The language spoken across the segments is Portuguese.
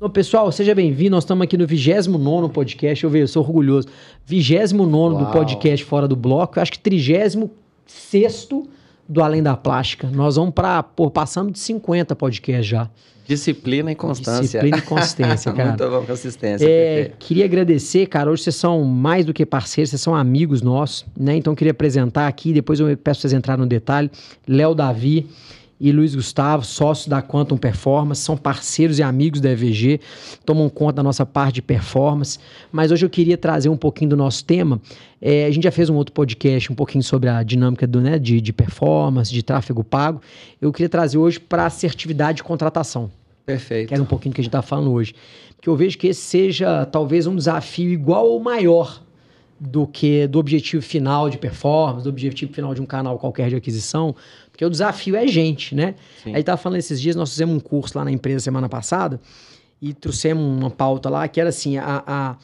Ô, pessoal, seja bem-vindo. Nós estamos aqui no 29 podcast. Eu, vejo, eu sou orgulhoso. 29 do podcast Fora do Bloco. Eu acho que 36 do Além da Plástica. Nós vamos para. Passamos de 50 podcasts já. Disciplina e constância. Disciplina e consistência, cara. Muito bom, consistência. É, queria agradecer, cara. Hoje vocês são mais do que parceiros, vocês são amigos nossos, né? Então queria apresentar aqui, depois eu peço vocês entrarem no detalhe. Léo Davi e Luiz Gustavo, sócios da Quantum Performance, são parceiros e amigos da EVG, tomam conta da nossa parte de performance. Mas hoje eu queria trazer um pouquinho do nosso tema. É, a gente já fez um outro podcast um pouquinho sobre a dinâmica do, né, de, de performance, de tráfego pago. Eu queria trazer hoje para assertividade de contratação. Perfeito. Que era um pouquinho do que a gente está falando hoje. Porque eu vejo que esse seja talvez um desafio igual ou maior do que do objetivo final de performance, do objetivo final de um canal qualquer de aquisição, porque o desafio é gente, né? Sim. Aí tava falando esses dias, nós fizemos um curso lá na empresa semana passada e trouxemos uma pauta lá que era assim, a, a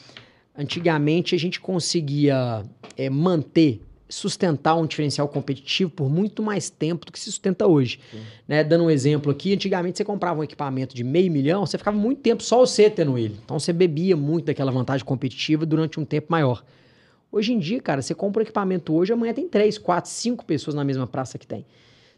antigamente a gente conseguia é, manter sustentar um diferencial competitivo por muito mais tempo do que se sustenta hoje. Né? Dando um exemplo aqui, antigamente você comprava um equipamento de meio milhão, você ficava muito tempo só você tendo ele. Então você bebia muito daquela vantagem competitiva durante um tempo maior. Hoje em dia, cara, você compra um equipamento hoje, amanhã tem três, quatro, cinco pessoas na mesma praça que tem.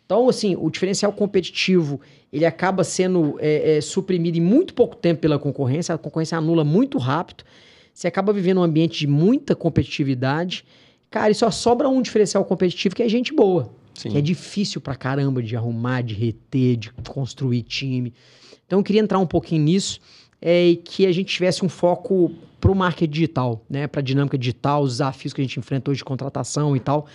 Então, assim, o diferencial competitivo, ele acaba sendo é, é, suprimido em muito pouco tempo pela concorrência, a concorrência anula muito rápido, você acaba vivendo um ambiente de muita competitividade, cara, e só sobra um diferencial competitivo que é gente boa, Sim. que é difícil pra caramba de arrumar, de reter, de construir time. Então, eu queria entrar um pouquinho nisso, é, e que a gente tivesse um foco para o marketing digital, né? Para a dinâmica digital, os desafios que a gente enfrenta hoje de contratação e tal.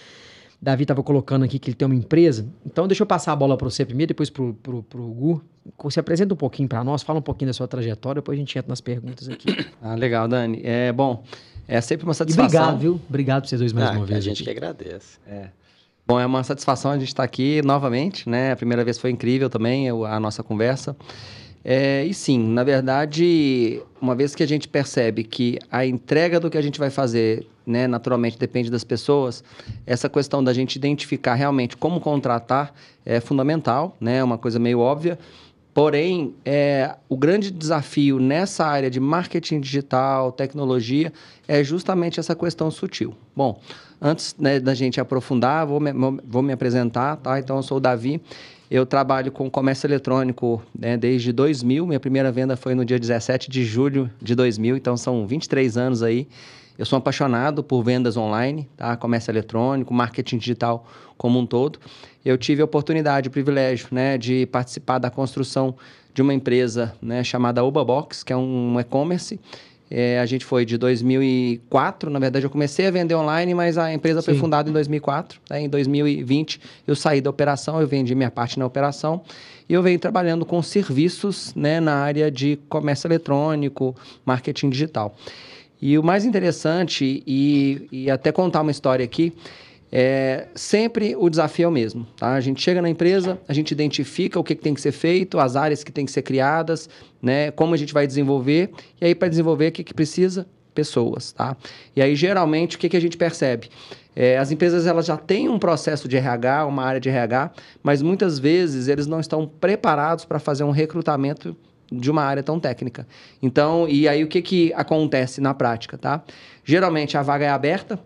Davi estava colocando aqui que ele tem uma empresa. Então, deixa eu passar a bola para você primeiro, depois para o Gu. Você apresenta um pouquinho para nós, fala um pouquinho da sua trajetória, depois a gente entra nas perguntas aqui. Ah, legal, Dani. É bom. É sempre uma satisfação. E obrigado, viu? Obrigado para vocês dois mais ah, uma vez. A gente aqui. que agradece. É. Bom, é uma satisfação a gente estar tá aqui novamente, né? A primeira vez foi incrível também a nossa conversa. É, e sim, na verdade, uma vez que a gente percebe que a entrega do que a gente vai fazer, né, naturalmente depende das pessoas, essa questão da gente identificar realmente como contratar é fundamental, né, é uma coisa meio óbvia. Porém, é, o grande desafio nessa área de marketing digital, tecnologia, é justamente essa questão sutil. Bom, antes né, da gente aprofundar, vou me, vou me apresentar, tá? Então, eu sou o Davi, eu trabalho com comércio eletrônico né, desde 2000. Minha primeira venda foi no dia 17 de julho de 2000, então são 23 anos aí. Eu sou apaixonado por vendas online, tá? comércio eletrônico, marketing digital como um todo. Eu tive a oportunidade, o privilégio né, de participar da construção de uma empresa né, chamada Obabox, que é um e-commerce é, a gente foi de 2004, na verdade eu comecei a vender online, mas a empresa Sim. foi fundada em 2004. Né? Em 2020 eu saí da operação, eu vendi minha parte na operação e eu venho trabalhando com serviços né, na área de comércio eletrônico, marketing digital. E o mais interessante, e, e até contar uma história aqui, é, sempre o desafio é o mesmo. Tá? A gente chega na empresa, a gente identifica o que, que tem que ser feito, as áreas que têm que ser criadas, né? como a gente vai desenvolver. E aí, para desenvolver, o que, que precisa? Pessoas. Tá? E aí, geralmente, o que, que a gente percebe? É, as empresas elas já têm um processo de RH, uma área de RH, mas muitas vezes eles não estão preparados para fazer um recrutamento de uma área tão técnica. Então, e aí o que, que acontece na prática, tá? Geralmente a vaga é aberta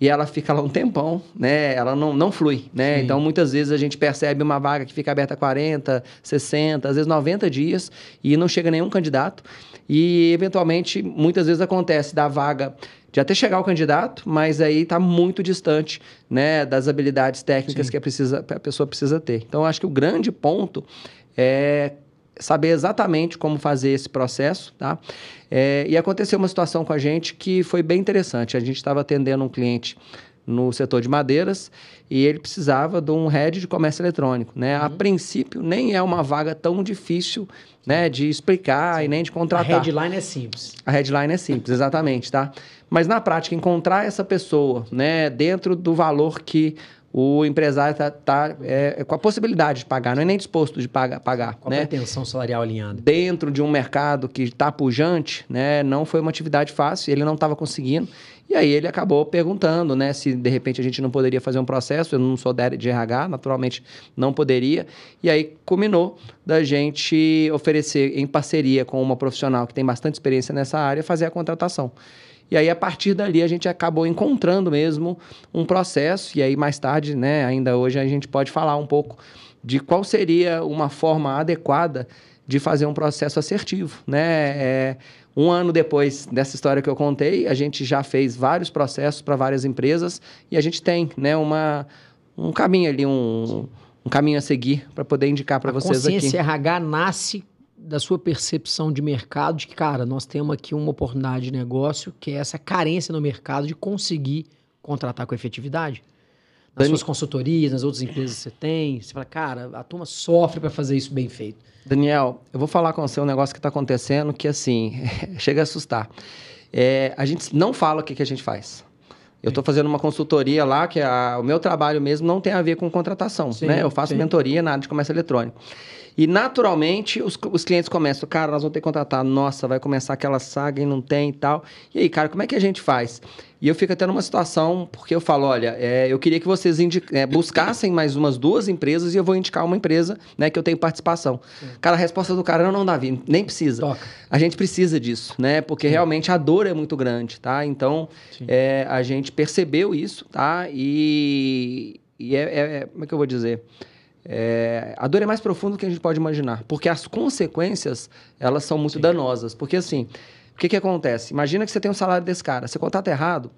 e ela fica lá um tempão, né? Ela não, não flui, né? Sim. Então, muitas vezes a gente percebe uma vaga que fica aberta 40, 60, às vezes 90 dias e não chega nenhum candidato. E, eventualmente, muitas vezes acontece da vaga de até chegar o candidato, mas aí está muito distante né, das habilidades técnicas Sim. que a, precisa, a pessoa precisa ter. Então, acho que o grande ponto é saber exatamente como fazer esse processo, tá? É, e aconteceu uma situação com a gente que foi bem interessante. A gente estava atendendo um cliente no setor de madeiras e ele precisava de um head de comércio eletrônico, né? Uhum. A princípio nem é uma vaga tão difícil, né, de explicar Sim. e nem de contratar. A headline é simples. A headline é simples, exatamente, tá? Mas na prática encontrar essa pessoa, né, dentro do valor que o empresário está tá, é, é, com a possibilidade de pagar, não é nem disposto de pagar. pagar com né? a pretensão salarial alinhada. Dentro de um mercado que está pujante, né, não foi uma atividade fácil, ele não estava conseguindo. E aí ele acabou perguntando, né, se de repente a gente não poderia fazer um processo. Eu não sou de RH, naturalmente não poderia. E aí combinou da gente oferecer em parceria com uma profissional que tem bastante experiência nessa área fazer a contratação. E aí, a partir dali, a gente acabou encontrando mesmo um processo. E aí, mais tarde, né, ainda hoje, a gente pode falar um pouco de qual seria uma forma adequada de fazer um processo assertivo, né? É, um ano depois dessa história que eu contei, a gente já fez vários processos para várias empresas e a gente tem, né, uma, um caminho ali, um, um caminho a seguir para poder indicar para vocês aqui. A consciência RH nasce da sua percepção de mercado, de que, cara, nós temos aqui uma oportunidade de negócio, que é essa carência no mercado de conseguir contratar com efetividade? Nas Dani... suas consultorias, nas outras empresas que você tem, você fala, cara, a turma sofre para fazer isso bem feito. Daniel, eu vou falar com você um negócio que está acontecendo que, assim, chega a assustar. É, a gente não fala o que, que a gente faz. Eu estou fazendo uma consultoria lá, que é a, o meu trabalho mesmo não tem a ver com contratação, sim, né? Eu faço sim. mentoria na área de comércio eletrônico. E naturalmente os, os clientes começam, cara, nós vamos ter que contratar, nossa, vai começar aquela saga e não tem e tal. E aí, cara, como é que a gente faz? E eu fico até numa situação, porque eu falo, olha, é, eu queria que vocês é, buscassem mais umas duas empresas e eu vou indicar uma empresa né, que eu tenho participação. Sim. Cara, a resposta do cara, não, não, Davi, nem precisa. Toca. A gente precisa disso, né? Porque Sim. realmente a dor é muito grande, tá? Então, é, a gente percebeu isso, tá? E, e é, é, é como é que eu vou dizer? É, a dor é mais profunda do que a gente pode imaginar, porque as consequências, elas são muito Sim. danosas. Porque assim, o que, que acontece? Imagina que você tem um salário desse cara, você contrata errado,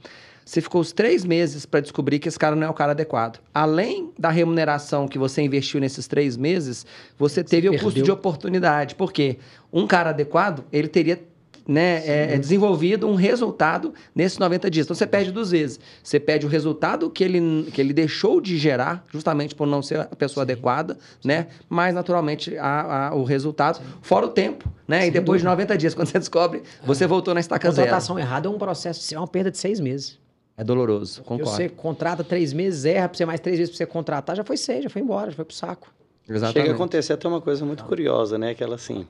você ficou os três meses para descobrir que esse cara não é o cara adequado. Além da remuneração que você investiu nesses três meses, você teve você o custo de oportunidade. Por quê? Um cara adequado, ele teria né, é, é, desenvolvido um resultado nesses 90 dias. Então você perde duas vezes. Você perde o resultado que ele, que ele deixou de gerar, justamente por não ser a pessoa Sim. adequada, né? Mas naturalmente a, a, o resultado, Sim. fora o tempo, né? Sem e depois dúvida. de 90 dias, quando você descobre, você ah. voltou na estaca zero. Contratação errada é um processo, é uma perda de seis meses. É doloroso, concordo. Você contrata três meses, erra para você mais três vezes para você contratar, já foi seis, já foi embora, já foi pro saco. Exatamente. Chega a acontecer até uma coisa muito curiosa, né? Aquela assim,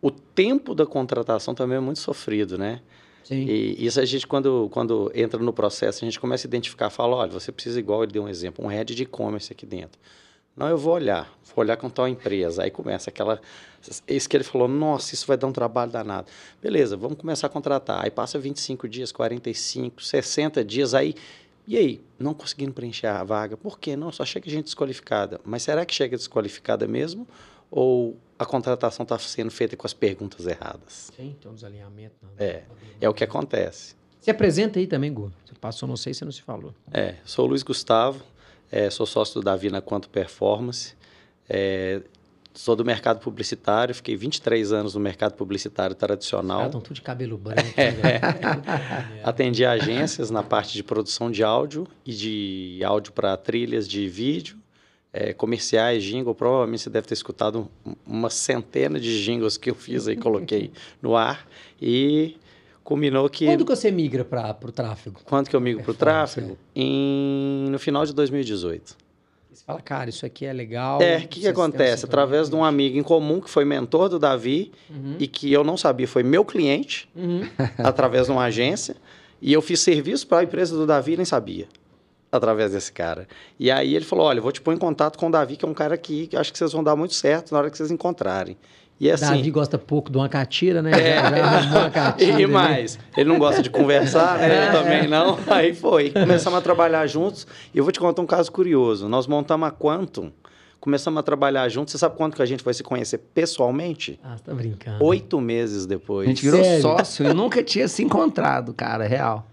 o tempo da contratação também é muito sofrido, né? Sim. E isso a gente, quando, quando entra no processo, a gente começa a identificar, fala, olha, você precisa, igual ele deu um exemplo, um head de e-commerce aqui dentro. Não, eu vou olhar, vou olhar com tal empresa. Aí começa aquela. Isso que ele falou, nossa, isso vai dar um trabalho danado. Beleza, vamos começar a contratar. Aí passa 25 dias, 45, 60 dias, aí. E aí, não conseguindo preencher a vaga. Por quê? Não, só chega gente desqualificada. Mas será que chega desqualificada mesmo? Ou a contratação está sendo feita com as perguntas erradas. Sim, tem um desalinhamento. Não. É, é o que acontece. Se apresenta aí também, Gu. Você passou, não sei se não se falou. É, sou o Luiz Gustavo, é, sou sócio do Davi na Quanto Performance, é, sou do mercado publicitário, fiquei 23 anos no mercado publicitário tradicional. estão tudo de cabelo branco. é. Atendi agências na parte de produção de áudio e de áudio para trilhas de vídeo é, comerciais, jingle, provavelmente você deve ter escutado uma centena de jingles que eu fiz aí, coloquei no ar e combinou que... Quando que você migra para o tráfego? Quando que eu migro para o tráfego? É. Em, no final de 2018. Você fala, cara, isso aqui é legal. É, o que, que acontece? Através de um amigo em comum que foi mentor do Davi uhum. e que eu não sabia, foi meu cliente, uhum. através de uma agência, e eu fiz serviço para a empresa do Davi e nem sabia através desse cara. E aí ele falou: Olha, vou te pôr em contato com o Davi, que é um cara que, que acho que vocês vão dar muito certo na hora que vocês encontrarem. E assim, Davi gosta pouco de uma catira, né? É. uma catira, e mais, né? ele não gosta de conversar, né? Eu também não. Aí foi. Começamos a trabalhar juntos. E eu vou te contar um caso curioso. Nós montamos a Quantum, começamos a trabalhar juntos. Você sabe quanto que a gente vai se conhecer pessoalmente? Ah, você tá brincando. Oito meses depois. A gente virou Sério? sócio. Eu nunca tinha se encontrado, cara, real.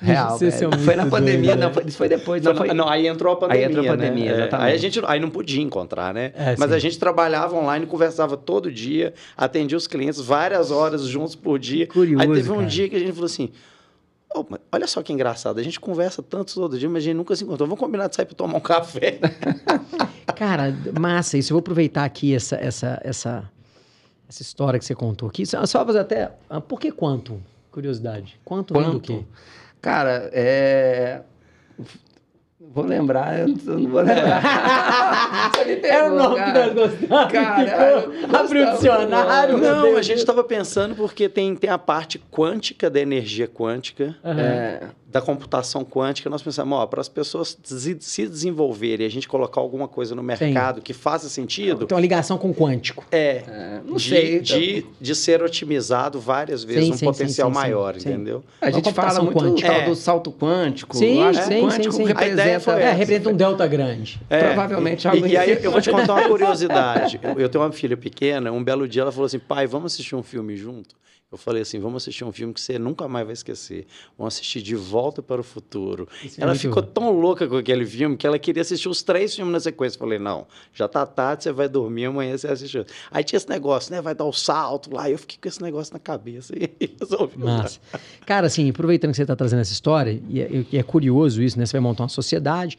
Real, foi na pandemia, doido, não, foi, isso foi depois. Não, foi, não, aí entrou a pandemia. Aí entrou a pandemia, né? Aí a gente aí não podia encontrar, né? É, Mas sim. a gente trabalhava online, conversava todo dia, atendia os clientes várias horas juntos por dia. Curioso, aí teve um cara. dia que a gente falou assim: oh, olha só que engraçado, a gente conversa tanto todo dia, mas a gente nunca se encontrou. Vamos combinar de sair para tomar um café. cara, massa isso. Eu vou aproveitar aqui essa, essa, essa, essa história que você contou aqui. Só fazer até. Ah, por que quanto? Curiosidade. Quanto, quanto? do quê? Cara, é... Vou lembrar, eu não vou lembrar. Você me pegou, Era o nome cara. que nós gostamos. Cara, abriu o dicionário. Não, a gente estava pensando porque tem, tem a parte quântica da energia quântica. Uhum. É, da computação quântica, nós pensamos, ó, para as pessoas se desenvolverem, a gente colocar alguma coisa no mercado Sim. que faça sentido. Tem uma ligação com o quântico. É, é não de, sei. De, de ser otimizado várias vezes, sim, um sim, potencial sim, maior, entendeu? A gente fala muito quântica. É. do salto quântico. Sim, acho sim, quântico sim, representa, é, representa um delta grande. É, Provavelmente algo E, e aí eu vou te contar uma curiosidade. Eu tenho uma filha pequena, um belo dia ela falou assim, pai, vamos assistir um filme junto? Eu falei assim: vamos assistir um filme que você nunca mais vai esquecer. Vamos assistir De Volta para o Futuro. Isso é ela ficou bom. tão louca com aquele filme que ela queria assistir os três filmes na sequência. Eu falei: não, já tá tarde, você vai dormir, amanhã você assiste. Aí tinha esse negócio, né? Vai dar o salto lá. Eu fiquei com esse negócio na cabeça e resolvi. Massa. Cara, assim, aproveitando que você está trazendo essa história, e é, e é curioso isso, né? Você vai montar uma sociedade.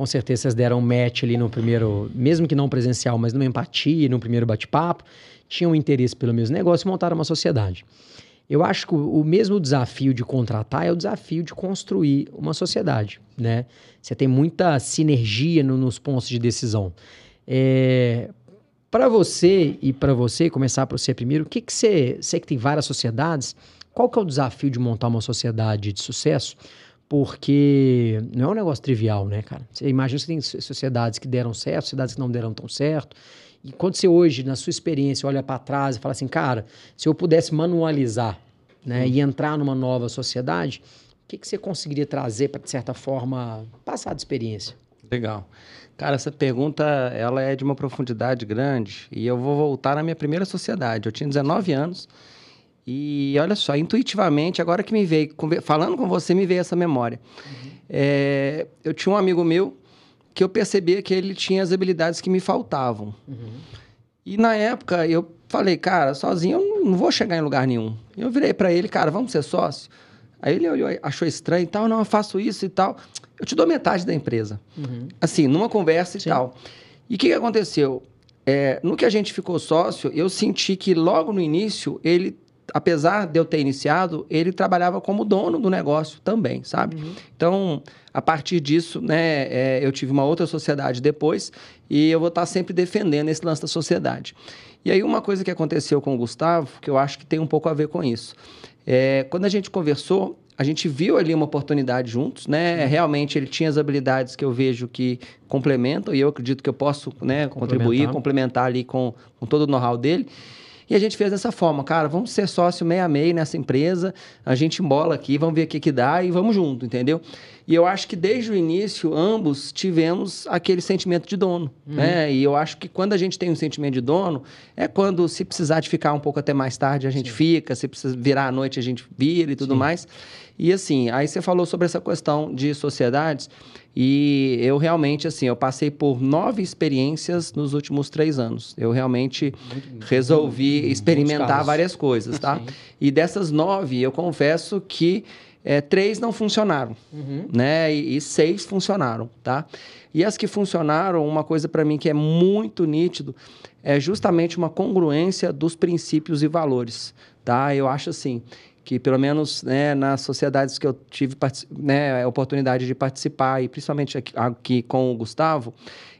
Com certeza vocês deram um match ali no primeiro, mesmo que não presencial, mas numa empatia, no primeiro bate-papo tinham interesse pelo mesmo negócio e montaram uma sociedade. Eu acho que o mesmo desafio de contratar é o desafio de construir uma sociedade, né? Você tem muita sinergia no, nos pontos de decisão. É, para você e para você, começar para você primeiro, o que, que você, você que tem várias sociedades, qual que é o desafio de montar uma sociedade de sucesso? Porque não é um negócio trivial, né, cara? Você imagina que você tem sociedades que deram certo, sociedades que não deram tão certo. E quando você hoje, na sua experiência, olha para trás e fala assim, cara, se eu pudesse manualizar né, e entrar numa nova sociedade, o que, que você conseguiria trazer para, de certa forma, passar de experiência? Legal. Cara, essa pergunta ela é de uma profundidade grande e eu vou voltar na minha primeira sociedade. Eu tinha 19 anos e olha só, intuitivamente, agora que me veio, falando com você, me veio essa memória. Uhum. É, eu tinha um amigo meu que eu percebia que ele tinha as habilidades que me faltavam. Uhum. E na época eu falei, cara, sozinho eu não vou chegar em lugar nenhum. Eu virei para ele, cara, vamos ser sócio? Aí ele olhou, achou estranho e tal, não, eu faço isso e tal. Eu te dou metade da empresa. Uhum. Assim, numa conversa e Sim. tal. E o que, que aconteceu? É, no que a gente ficou sócio, eu senti que logo no início ele apesar de eu ter iniciado, ele trabalhava como dono do negócio também, sabe? Uhum. Então, a partir disso, né, é, eu tive uma outra sociedade depois e eu vou estar sempre defendendo esse lance da sociedade. E aí, uma coisa que aconteceu com o Gustavo, que eu acho que tem um pouco a ver com isso. É, quando a gente conversou, a gente viu ali uma oportunidade juntos, né? Realmente ele tinha as habilidades que eu vejo que complementam e eu acredito que eu posso né, contribuir, complementar ali com, com todo o know-how dele. E a gente fez dessa forma, cara, vamos ser sócio meia meia nessa empresa, a gente embola aqui, vamos ver o que que dá e vamos junto, entendeu? E eu acho que desde o início, ambos tivemos aquele sentimento de dono, uhum. né? E eu acho que quando a gente tem um sentimento de dono, é quando se precisar de ficar um pouco até mais tarde, a gente Sim. fica, se precisa virar à noite, a gente vira e tudo Sim. mais. E assim, aí você falou sobre essa questão de sociedades. E eu realmente, assim, eu passei por nove experiências nos últimos três anos. Eu realmente muito, resolvi muito, experimentar várias coisas, tá? Sim. E dessas nove, eu confesso que é, três não funcionaram, uhum. né? E, e, seis funcionaram, tá? E as que funcionaram, uma coisa para mim que é muito nítido é justamente uma congruência dos princípios e valores, tá? Eu acho assim, que pelo menos né, nas sociedades que eu tive né, a oportunidade de participar, e principalmente aqui, aqui, com o Gustavo,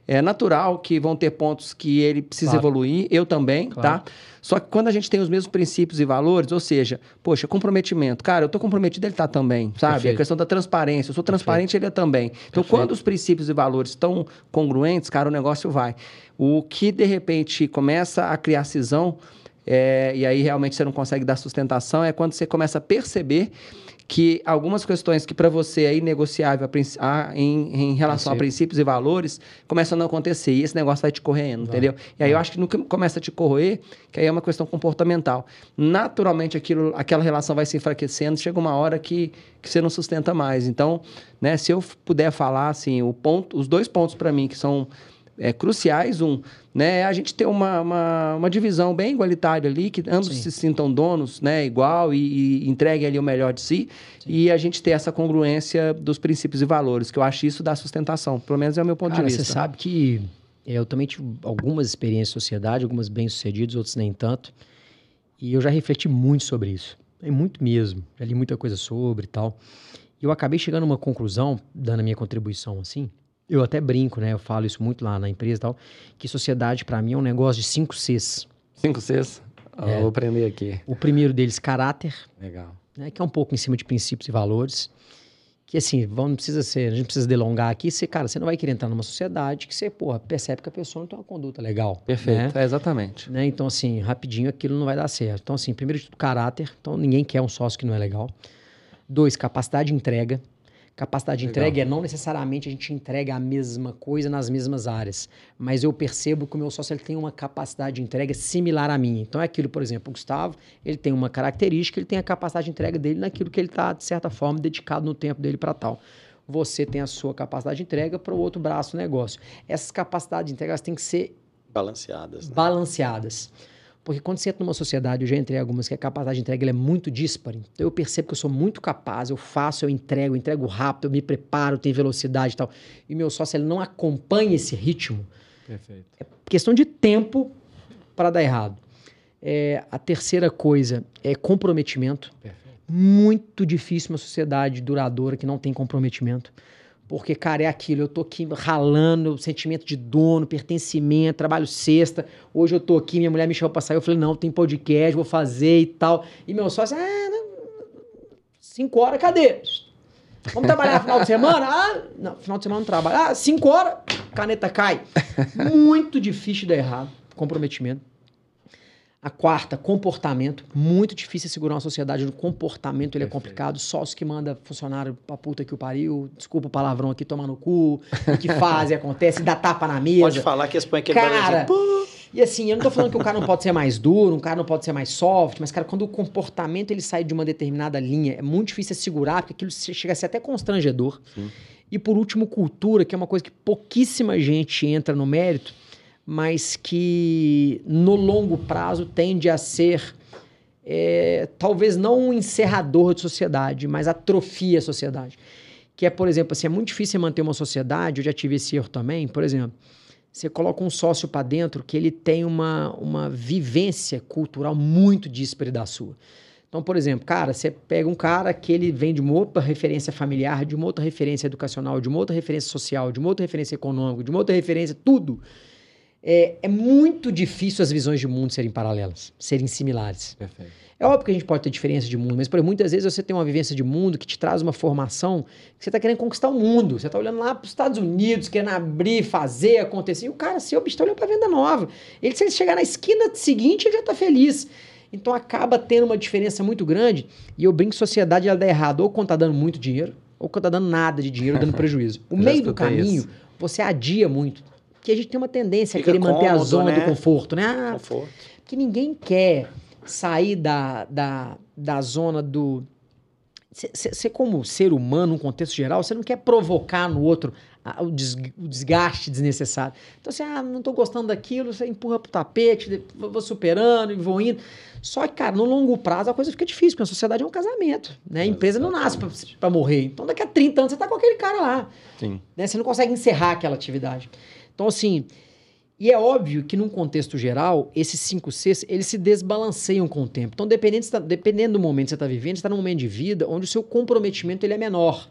é natural que vão ter pontos que ele precisa claro. evoluir, eu também, tá? claro. tá? Só que quando a gente tem os mesmos princípios e valores, ou seja, poxa, comprometimento, cara, eu tô comprometido, ele tá também, sabe? Perfeito. A questão da transparência, eu sou transparente, Perfeito. ele é também. Então, Perfeito. quando os princípios e valores estão congruentes, cara, o negócio vai. O que, de repente, começa a criar cisão é, e aí realmente você não consegue dar sustentação, é quando você começa a perceber que algumas questões que para você é inegociável a, a, em, em, relação a princípios e valores começam a não acontecer e esse negócio vai te correndo, entendeu? E aí vai. eu acho que no que começa a te corroer, que aí é uma questão comportamental. Naturalmente aquilo, aquela relação vai se enfraquecendo, chega uma hora que, que você não sustenta mais. Então, né, se eu puder falar assim, o ponto, os dois pontos para mim que são é, cruciais. Um, né, a gente ter uma, uma, uma, divisão bem igualitária ali, que ambos Sim. se sintam donos né, igual e, e, entreguem ali o melhor de si. Sim. E a gente ter essa congruência dos princípios e valores, que eu acho isso da sustentação. Pelo menos é o meu ponto Cara, de vista. Você sabe que eu também tive algumas experiências em sociedade, algumas bem-sucedidas, outras nem tanto. E eu já refleti muito sobre isso. É muito mesmo. Já li muita coisa sobre e tal. E eu acabei chegando a uma conclusão, dando a minha contribuição assim. Eu até brinco, né? Eu falo isso muito lá na empresa e tal, que sociedade para mim é um negócio de cinco Cs. Cinco Cs? É. Vou aprender aqui. O primeiro deles, caráter. Legal. Né, que é um pouco em cima de princípios e valores. Que assim, não precisa ser, a gente precisa delongar aqui. Você, cara, você não vai querer entrar numa sociedade que você, porra, percebe que a pessoa não tem uma conduta legal. Perfeito, né? é exatamente. Né? Então, assim, rapidinho aquilo não vai dar certo. Então, assim, primeiro de tudo, caráter. Então, ninguém quer um sócio que não é legal. Dois, capacidade de entrega. Capacidade de Legal. entrega é não necessariamente a gente entrega a mesma coisa nas mesmas áreas, mas eu percebo que o meu sócio ele tem uma capacidade de entrega similar à minha. Então é aquilo, por exemplo, o Gustavo, ele tem uma característica, ele tem a capacidade de entrega dele naquilo que ele está, de certa forma, dedicado no tempo dele para tal. Você tem a sua capacidade de entrega para o outro braço do negócio. Essas capacidades de entrega têm que ser balanceadas. Né? Balanceadas. Porque quando você entra numa sociedade, eu já entrei algumas que a capacidade de entrega é muito dispara. Então eu percebo que eu sou muito capaz, eu faço, eu entrego, eu entrego rápido, eu me preparo, tenho velocidade e tal. E meu sócio ele não acompanha esse ritmo. Perfeito. É questão de tempo para dar errado. É, a terceira coisa é comprometimento. Perfeito. Muito difícil uma sociedade duradoura que não tem comprometimento. Porque, cara, é aquilo, eu tô aqui ralando, sentimento de dono, pertencimento, trabalho sexta. Hoje eu tô aqui, minha mulher me chamou pra sair, eu falei, não, tem podcast, vou fazer e tal. E meu sócio, ah, não, cinco horas, cadê? Vamos trabalhar no final de semana? Ah, não, final de semana não trabalho. Ah, cinco horas, caneta cai. Muito difícil de dar errado, comprometimento. A quarta, comportamento. Muito difícil segurar uma sociedade no comportamento, ele é Perfeito. é complicado. Sócio que manda funcionário pra puta que o pariu, desculpa o palavrão aqui, toma no cu, o que faz e acontece, dá tapa na mesa. Pode falar que expõe aquele Cara, e assim, eu não tô falando que o cara não pode ser mais duro, um cara não pode ser mais soft, mas, cara, quando o comportamento ele sai de uma determinada linha, é muito difícil segurar, porque aquilo chega a ser até constrangedor. Sim. E por último, cultura, que é uma coisa que pouquíssima gente entra no mérito mas que no longo prazo tende a ser é, talvez não um encerrador de sociedade, mas atrofia a sociedade. Que é, por exemplo, assim, é muito difícil manter uma sociedade, eu já tive esse erro também, por exemplo, você coloca um sócio para dentro que ele tem uma, uma vivência cultural muito díspare da sua. Então, por exemplo, cara, você pega um cara que ele vem de uma outra referência familiar, de uma outra referência educacional, de uma outra referência social, de uma outra referência econômica, de uma outra referência, tudo é, é, muito difícil as visões de mundo serem paralelas, serem similares. Perfeito. É óbvio que a gente pode ter diferença de mundo, mas por muitas vezes você tem uma vivência de mundo que te traz uma formação que você está querendo conquistar o mundo. Você está olhando lá para os Estados Unidos, querendo abrir, fazer, acontecer. E o cara, seu bicho, está olhando para venda nova. Ele, se ele chegar na esquina seguinte, ele já está feliz. Então acaba tendo uma diferença muito grande. E eu brinco que sociedade ela dá errado, ou quando está dando muito dinheiro, ou quando está dando nada de dinheiro, dando prejuízo. O meio do caminho, isso. você adia muito que a gente tem uma tendência Fica a querer manter a zona né? do conforto, né? Ah, conforto. Porque ninguém quer sair da, da, da zona do. Você, como ser humano, num contexto geral, você não quer provocar no outro o desgaste desnecessário. Então, assim, ah, não estou gostando daquilo, você empurra pro tapete, vou superando e vou indo. Só que, cara, no longo prazo a coisa fica difícil, porque a sociedade é um casamento, né? A empresa não nasce para morrer. Então, daqui a 30 anos você está com aquele cara lá. Sim. Né? Você não consegue encerrar aquela atividade. Então, assim, e é óbvio que num contexto geral, esses cinco Cs, eles se desbalanceiam com o tempo. Então, dependendo, tá, dependendo do momento que você está vivendo, você está num momento de vida onde o seu comprometimento ele é menor.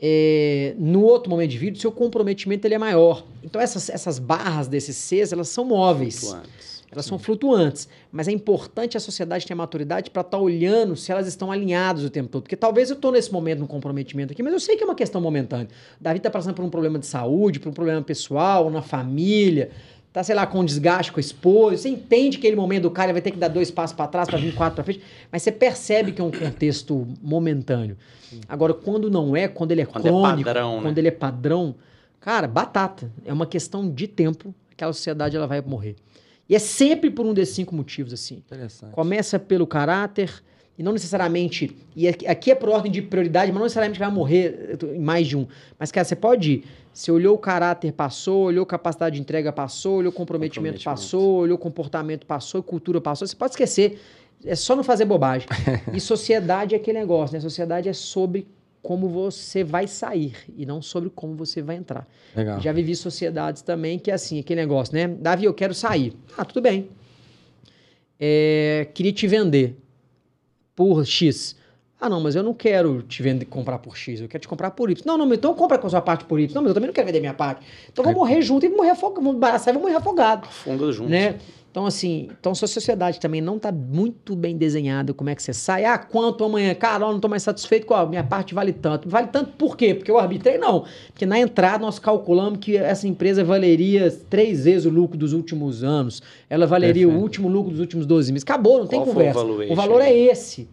É, no outro momento de vida, o seu comprometimento ele é maior. Então, essas, essas barras desses Cs, elas são móveis. Flutuantes. Elas são flutuantes, mas é importante a sociedade ter a maturidade para estar tá olhando se elas estão alinhadas o tempo todo. Porque talvez eu estou nesse momento no comprometimento aqui, mas eu sei que é uma questão momentânea. Davi está passando por um problema de saúde, por um problema pessoal, na família, tá, sei lá, com desgaste com a esposa. Você entende que aquele momento do cara vai ter que dar dois passos para trás para vir quatro para frente, mas você percebe que é um contexto momentâneo. Agora, quando não é, quando ele é quando é crônico, é padrão, né? quando ele é padrão, cara, batata. É uma questão de tempo. Aquela sociedade ela vai morrer. E é sempre por um desses cinco motivos, assim. Interessante. Começa pelo caráter, e não necessariamente. E aqui é por ordem de prioridade, mas não necessariamente vai morrer em mais de um. Mas, cara, você pode ir. Você olhou o caráter, passou, olhou capacidade de entrega, passou, olhou comprometimento, comprometimento. passou, olhou comportamento, passou, cultura, passou. Você pode esquecer. É só não fazer bobagem. e sociedade é aquele negócio, né? Sociedade é sobre como você vai sair e não sobre como você vai entrar. Legal. Já vivi sociedades também que é assim, aquele negócio, né? Davi, eu quero sair. Ah, tudo bem. É, queria te vender por X. Ah, não, mas eu não quero te vender, comprar por X, eu quero te comprar por Y. Não, não, então compra com a sua parte por Y. Não, mas eu também não quero vender minha parte. Então vamos morrer junto e morrer afogado. Vamos e vamos morrer afogado. Afunda junto. Né? Então, assim, então se a sociedade também não está muito bem desenhada, como é que você sai? Ah, quanto amanhã? Cara, eu não estou mais satisfeito com a minha parte vale tanto. Vale tanto por quê? Porque eu arbitrei? Não. Porque na entrada nós calculamos que essa empresa valeria três vezes o lucro dos últimos anos. Ela valeria Perfeito. o último lucro dos últimos 12 meses. Acabou, não tem conversa. O, o valor é esse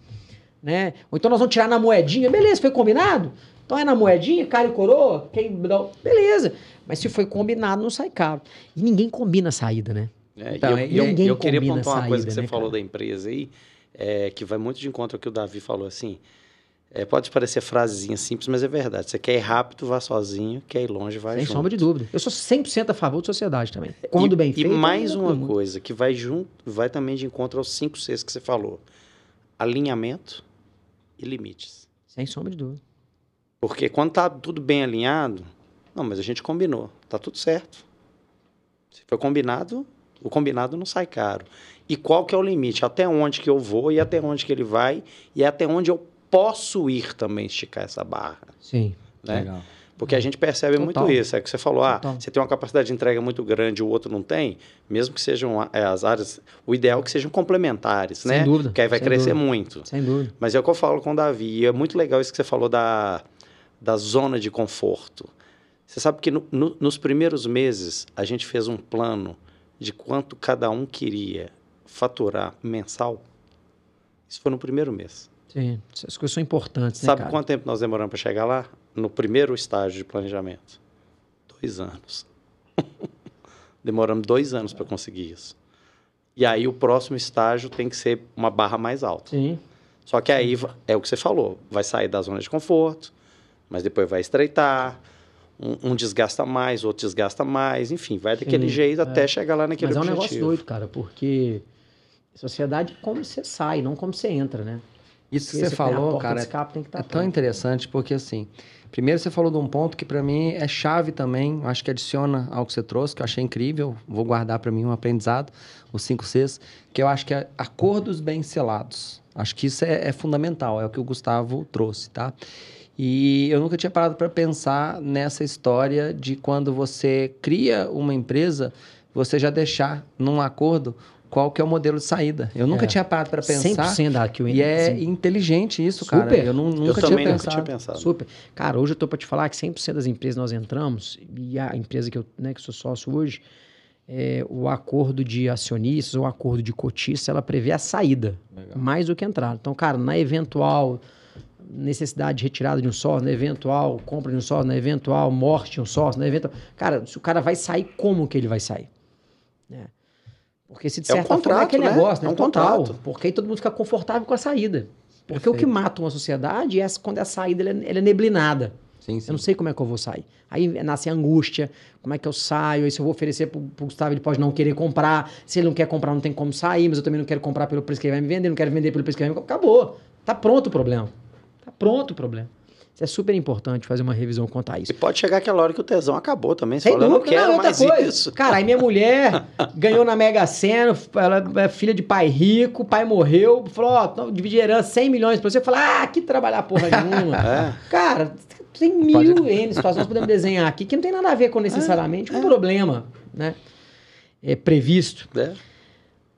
né? Ou então nós vamos tirar na moedinha, beleza, foi combinado? Então é na moedinha, cara e coroa, quem beleza. Mas se foi combinado, não sai caro. E ninguém combina a saída, né? É, então, eu, ninguém eu, eu queria pontuar uma coisa que você né, falou da empresa aí, é, que vai muito de encontro ao que o Davi falou assim. É, pode parecer frasezinha simples, mas é verdade. Você quer ir rápido, vá sozinho. Quer ir longe, vai Sem junto. sombra de dúvida. Eu sou 100% a favor de sociedade também. Quando e, bem feito. E mais uma coisa que vai junto, vai também de encontro aos 5 Cs que você falou. Alinhamento, e limites. Sem sombra de dúvida. Porque quando tá tudo bem alinhado, não, mas a gente combinou, tá tudo certo. Se foi combinado, o combinado não sai caro. E qual que é o limite? Até onde que eu vou e até onde que ele vai e até onde eu posso ir também esticar essa barra. Sim. Né? Legal. Porque a gente percebe Total. muito isso. É que você falou, ah, Total. você tem uma capacidade de entrega muito grande, o outro não tem, mesmo que sejam é, as áreas, o ideal é que sejam complementares, Sem né? Sem dúvida. Que aí vai crescer dúvida. muito. Sem dúvida. Mas é o que eu falo com o Davi. E é muito legal isso que você falou da, da zona de conforto. Você sabe que no, no, nos primeiros meses a gente fez um plano de quanto cada um queria faturar mensal. Isso foi no primeiro mês. Sim, essas coisas são importantes. Sabe né, quanto tempo nós demoramos para chegar lá? no primeiro estágio de planejamento? Dois anos. Demoramos dois anos para conseguir isso. E aí o próximo estágio tem que ser uma barra mais alta. Sim. Só que aí é o que você falou, vai sair da zona de conforto, mas depois vai estreitar, um, um desgasta mais, outro desgasta mais, enfim, vai daquele Sim, jeito é. até chegar lá naquele objetivo. Mas é um negócio doido, cara, porque sociedade é como você sai, não como você entra, né? Isso que você falou, cara, tá é tão interessante, porque assim, Primeiro, você falou de um ponto que para mim é chave também, acho que adiciona ao que você trouxe, que eu achei incrível, vou guardar para mim um aprendizado, os 5 Cs, que eu acho que é acordos bem selados. Acho que isso é, é fundamental, é o que o Gustavo trouxe, tá? E eu nunca tinha parado para pensar nessa história de quando você cria uma empresa, você já deixar num acordo qual que é o modelo de saída. Eu nunca é. tinha parado para pensar. 100% da que E é sim. inteligente isso, Super. cara. Eu não, nunca, eu tinha, pensado. nunca tinha pensado. Super. Cara, hoje eu tô para te falar que 100% das empresas nós entramos, e a empresa que eu, né, que sou sócio hoje, é, o acordo de acionistas ou acordo de cotista, ela prevê a saída, Legal. mais do que entrar. Então, cara, na eventual necessidade de retirada de um sócio, na eventual compra de um sócio, na eventual morte de um sócio, na eventual... Cara, se o cara vai sair, como que ele vai sair? Né? Porque se de certa é um contrato, forma é aquele né? negócio, né? É um total. Contrato. Porque aí todo mundo fica confortável com a saída. Porque Perfeito. o que mata uma sociedade é quando a saída ela é, ela é neblinada. Sim, sim. Eu não sei como é que eu vou sair. Aí nasce a angústia, como é que eu saio? Aí se eu vou oferecer pro, pro Gustavo, ele pode não querer comprar. Se ele não quer comprar, não tem como sair, mas eu também não quero comprar pelo preço que ele vai me vender, não quero vender pelo preço que ele vai me Acabou. Tá pronto o problema. Tá pronto o problema. Isso é super importante fazer uma revisão quanto a isso. E pode chegar aquela hora que o tesão acabou também. Você Sem fala, dúvida, eu não quero não, mais coisa. isso. Cara, aí minha mulher ganhou na Mega Sena, ela é filha de pai rico, pai morreu, falou, ó, oh, dividir herança 100 milhões pra você. Falar, ah, que trabalhar porra nenhuma. é. Cara, tem mil pode... N situações nós podemos desenhar aqui que não tem nada a ver com necessariamente é. um é. problema, né? É previsto. É.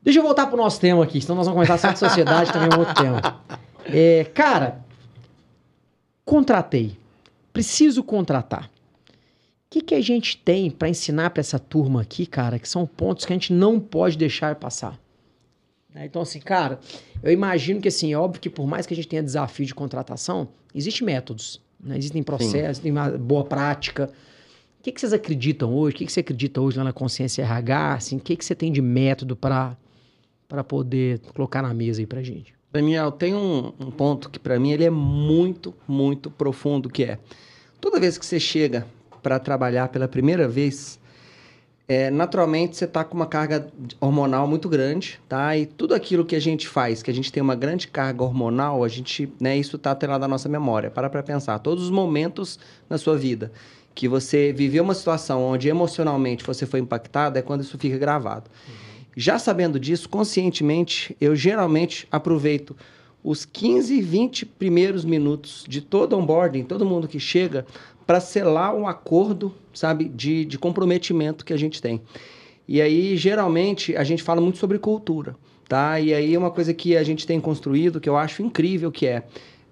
Deixa eu voltar pro nosso tema aqui, senão nós vamos começar só de sociedade, também é um outro tema. É, cara, Contratei. Preciso contratar. O que, que a gente tem para ensinar para essa turma aqui, cara, que são pontos que a gente não pode deixar passar? Né? Então, assim, cara, eu imagino que, assim, é óbvio que por mais que a gente tenha desafio de contratação, existem métodos, né? existem processos, Sim. tem uma boa prática. O que, que vocês acreditam hoje? O que, que você acredita hoje lá na consciência RH? Assim, o que, que você tem de método para poder colocar na mesa aí para gente? Daniel, tem um, um ponto que para mim ele é muito, muito profundo, que é toda vez que você chega para trabalhar pela primeira vez, é, naturalmente você está com uma carga hormonal muito grande, tá? E tudo aquilo que a gente faz, que a gente tem uma grande carga hormonal, a gente, né, isso está atrelado à nossa memória. Para para pensar, todos os momentos na sua vida que você viveu uma situação onde emocionalmente você foi impactado, é quando isso fica gravado. Uhum. Já sabendo disso, conscientemente, eu geralmente aproveito os 15, 20 primeiros minutos de todo onboarding, todo mundo que chega, para selar um acordo, sabe, de, de comprometimento que a gente tem. E aí, geralmente, a gente fala muito sobre cultura, tá? E aí, uma coisa que a gente tem construído, que eu acho incrível, que é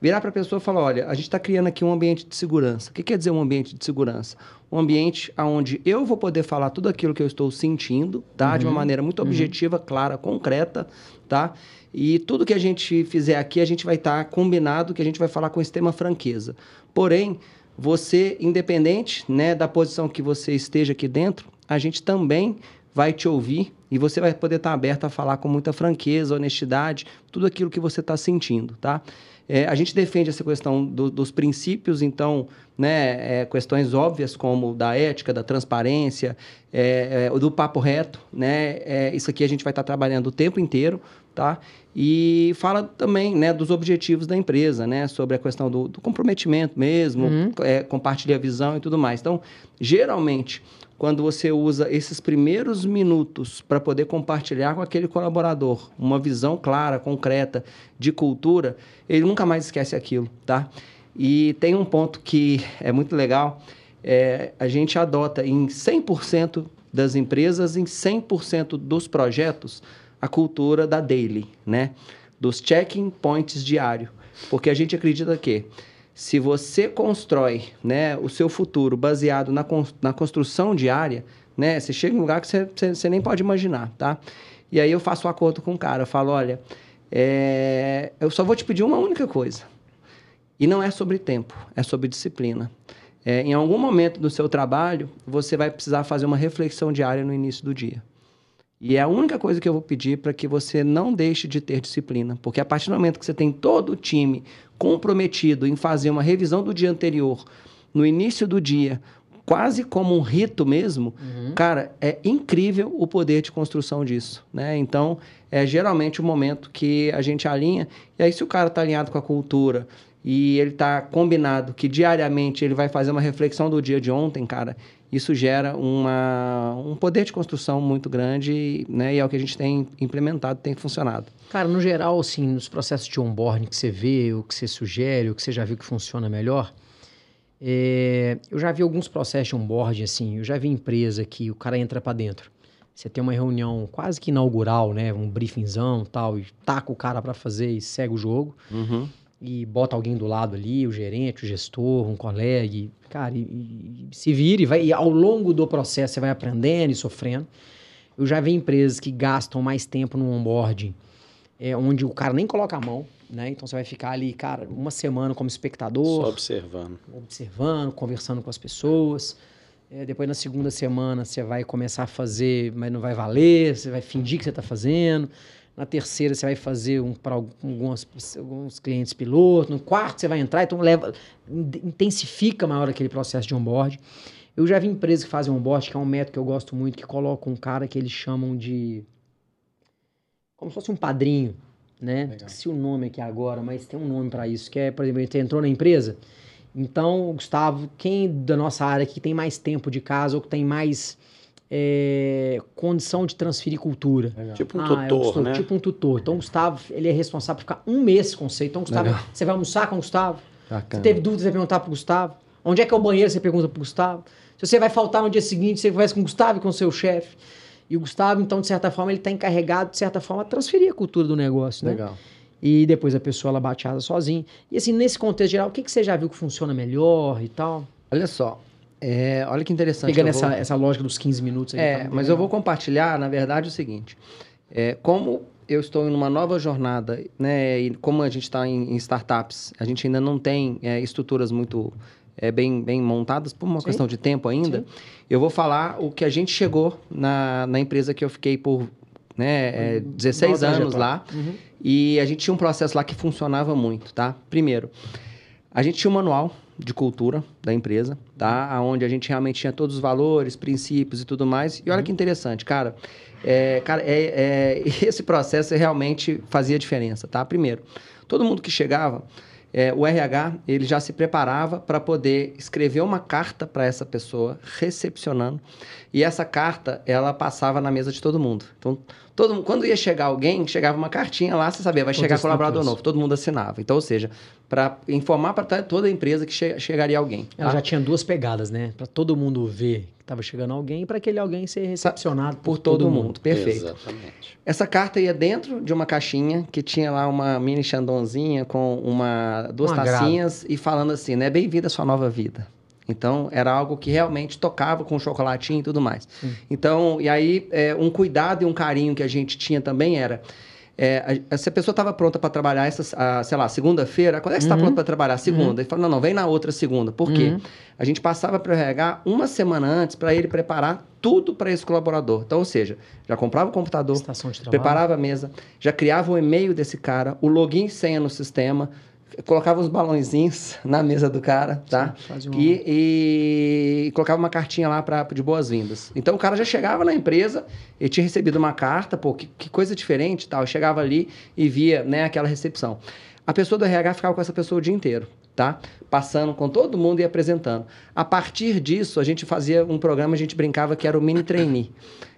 virar para a pessoa e falar, olha, a gente está criando aqui um ambiente de segurança. O que quer dizer um ambiente de segurança? Um ambiente onde eu vou poder falar tudo aquilo que eu estou sentindo, tá? Uhum. De uma uhum. maneira muito uhum. objetiva, uhum. clara, concreta, tá? E tudo que a gente fizer aqui, a gente vai estar tá combinado que a gente vai falar com extrema franqueza. Porém, você, independente né, da posição que você esteja aqui dentro, a gente também vai te ouvir e você vai poder estar tá aberto a falar com muita franqueza, honestidade, tudo aquilo que você está sentindo, tá? É, a gente defende essa questão do, dos princípios, então, né, é, questões óbvias como da ética, da transparência, é, é do papo reto, né? É, isso aqui a gente vai estar tá trabalhando o tempo inteiro, tá? E fala também, né, dos objetivos da empresa, né, sobre a questão do, do comprometimento mesmo, uhum. É, compartilhar a visão e tudo mais. Então, geralmente, quando você usa esses primeiros minutos para poder compartilhar com aquele colaborador uma visão clara, concreta de cultura, ele nunca mais esquece aquilo, tá? E tem um ponto que é muito legal, é, a gente adota em 100% das empresas, em 100% dos projetos, a cultura da daily, né? Dos checking points diário. Porque a gente acredita que se você constrói né, o seu futuro baseado na, na construção diária, né, você chega em um lugar que você, você, você, nem pode imaginar, tá? E aí eu faço um acordo com o cara, eu falo, olha, é, eu só vou te pedir uma única coisa. E não é sobre tempo, é sobre disciplina. É, em algum momento do seu trabalho, você vai precisar fazer uma reflexão diária no início do dia. E é a única coisa que eu vou pedir para que você não deixe de ter disciplina. Porque a partir do momento que você tem todo o time comprometido em fazer uma revisão do dia anterior, no início do dia, quase como um rito mesmo, uhum. cara, é incrível o poder de construção disso, né? Então, é geralmente o momento que a gente alinha. E aí, se o cara está alinhado com a cultura e ele está combinado que diariamente ele vai fazer uma reflexão do dia de ontem, cara, isso gera uma, um poder de construção muito grande, né? E é o que a gente tem implementado, tem funcionado. Cara, no geral, assim, nos processos de onboarding que você vê, o que você sugere, o que você já viu que funciona melhor, é, eu já vi alguns processos de onboarding, assim, eu já vi empresa que o cara entra para dentro. Você tem uma reunião quase que inaugural, né? Um briefingzão tal, e taca o cara para fazer e segue o jogo. Uhum e bota alguém do lado ali, o gerente, o gestor, um colega, cara, e, e, se vira e vai. E ao longo do processo você vai aprendendo e sofrendo. Eu já vi empresas que gastam mais tempo no onboarding, é, onde o cara nem coloca a mão, né? Então você vai ficar ali, cara, uma semana como espectador. Só observando. Observando, conversando com as pessoas. É, depois na segunda semana você vai começar a fazer, mas não vai valer, você vai fingir que você está fazendo. Na terceira você vai fazer um para alguns, alguns clientes piloto. No quarto você vai entrar, então leva, intensifica maior aquele processo de onboard. Eu já vi empresas que fazem onboard, que é um método que eu gosto muito, que colocam um cara que eles chamam de. como se fosse um padrinho, né? Se o nome aqui agora, mas tem um nome para isso, que é, por exemplo, ele entrou na empresa. Então, Gustavo, quem da nossa área que tem mais tempo de casa ou que tem mais é, condição de transferir cultura. Legal. Tipo um ah, tutor, né? Tipo um tutor. Então, o Gustavo, ele é responsável por ficar um mês com você. Então, Gustavo, Legal. você vai almoçar com o Gustavo? Bacana. Você teve dúvidas, você vai perguntar pro Gustavo. Onde é que é o banheiro, você pergunta pro Gustavo. Se você vai faltar no dia seguinte, você conversa com o Gustavo e com o seu chefe. E o Gustavo, então, de certa forma, ele está encarregado, de certa forma, a transferir a cultura do negócio, né? Legal. E depois a pessoa, ela bate asa sozinha. E assim, nesse contexto geral, o que, que você já viu que funciona melhor e tal? Olha só, é, olha que interessante. Pegando essa, vou... essa lógica dos 15 minutos. Aí, é, mas eu vou compartilhar, na verdade, o seguinte. É, como eu estou em uma nova jornada, né, e como a gente está em, em, startups, a gente ainda não tem é, estruturas muito é, bem, bem montadas, por uma Sim. questão de tempo ainda, Sim. eu vou falar o que a gente chegou na, na empresa que eu fiquei por né, é, 16 anos lá, uhum. e a gente tinha um processo lá que funcionava muito, tá? Primeiro, a gente tinha um manual de cultura da empresa, tá? Onde a gente realmente tinha todos os valores, princípios e tudo mais. E olha uhum. que interessante, cara. É, cara, é, é, esse processo realmente fazia diferença, tá? Primeiro, todo mundo que chegava, é, o RH ele já se preparava para poder escrever uma carta para essa pessoa, recepcionando, e essa carta ela passava na mesa de todo mundo. Então, todo mundo, quando ia chegar alguém, chegava uma cartinha lá, você sabia, vai chegar colaborador novo, todo mundo assinava. Então, ou seja, para informar para toda a empresa que che chegaria alguém. Ela tá? já tinha duas pegadas, né? Para todo mundo ver que estava chegando alguém e para aquele alguém ser recepcionado por, por todo, todo mundo. mundo. Perfeito. Exatamente. Essa carta ia dentro de uma caixinha que tinha lá uma mini chandonzinha com uma duas um tacinhas e falando assim, né? Bem-vindo à sua nova vida. Então, era algo que realmente tocava com chocolatinho e tudo mais. Sim. Então, e aí, é, um cuidado e um carinho que a gente tinha também era é, a, se a pessoa estava pronta para trabalhar essa, a, sei lá, segunda-feira, quando é que você está uhum. pronto para trabalhar? Segunda. Uhum. Ele falou, não, não, vem na outra segunda. Por quê? Uhum. A gente passava para o RH uma semana antes para ele preparar tudo para esse colaborador. Então, ou seja, já comprava o computador, preparava a mesa, já criava o e-mail desse cara, o login e senha no sistema, colocava os balãozinhos na mesa do cara, tá? Sim, e, e, e, colocava uma cartinha lá pra, de boas-vindas. Então o cara já chegava na empresa, ele tinha recebido uma carta, pô, que, que coisa diferente tal. Eu chegava ali e via né, aquela recepção. A pessoa do RH ficava com essa pessoa o dia inteiro, tá? Passando com todo mundo e apresentando. A partir disso, a gente fazia um programa, a gente brincava que era o mini trainee.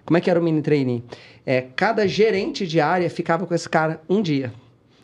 Como é que era o mini trainee? É, cada gerente de área ficava com esse cara um dia.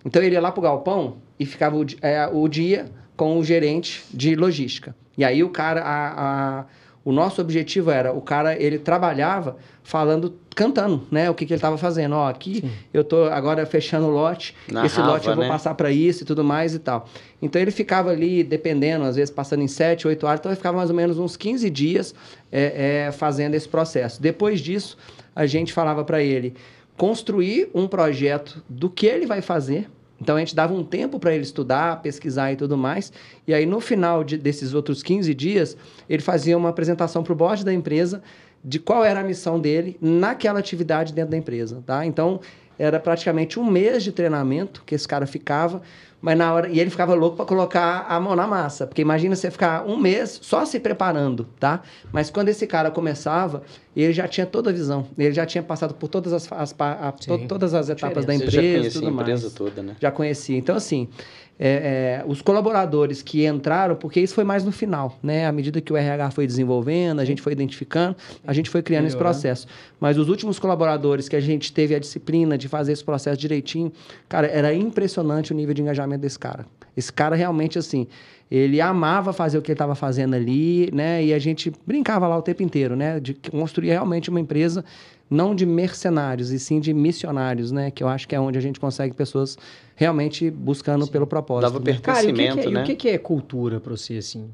Então ele ia lá pro galpão, e ficava o, é, o dia com o gerente de logística. E aí o cara, a, a, o nosso objetivo era, o cara, ele trabalhava falando, cantando, né? O que, que ele estava fazendo. Ó, aqui Sim. eu tô agora fechando o lote, Narrava, esse lote eu vou né? passar para isso e tudo mais e tal. Então ele ficava ali, dependendo, às vezes passando em 7, 8 horas, então ele ficava mais ou menos uns 15 dias é, é, fazendo esse processo. Depois disso, a gente falava para ele construir um projeto do que ele vai fazer, então a gente dava um tempo para ele estudar, pesquisar e tudo mais. E aí no final de, desses outros 15 dias, ele fazia uma apresentação para o board da empresa de qual era a missão dele naquela atividade dentro da empresa, tá? Então era praticamente um mês de treinamento que esse cara ficava mas na hora. E ele ficava louco para colocar a mão na massa. Porque imagina você ficar um mês só se preparando, tá? Mas quando esse cara começava, ele já tinha toda a visão. Ele já tinha passado por todas as, as a, to, todas as etapas da empresa. Você já conhecia tudo a empresa mais. toda, né? Já conhecia. Então, assim, é, é, os colaboradores que entraram, porque isso foi mais no final, né? À medida que o RH foi desenvolvendo, a gente foi identificando, a gente foi criando esse processo. Mas os últimos colaboradores que a gente teve a disciplina de fazer esse processo direitinho, cara, era impressionante o nível de engajamento desse cara. Esse cara realmente, assim, ele amava fazer o que ele estava fazendo ali, né? E a gente brincava lá o tempo inteiro, né? De construir realmente uma empresa não de mercenários, e sim de missionários, né? Que eu acho que é onde a gente consegue pessoas realmente buscando sim. pelo propósito. Dava né? pertencimento, Cara, e o que, que é, né? o que, que é cultura para você, assim?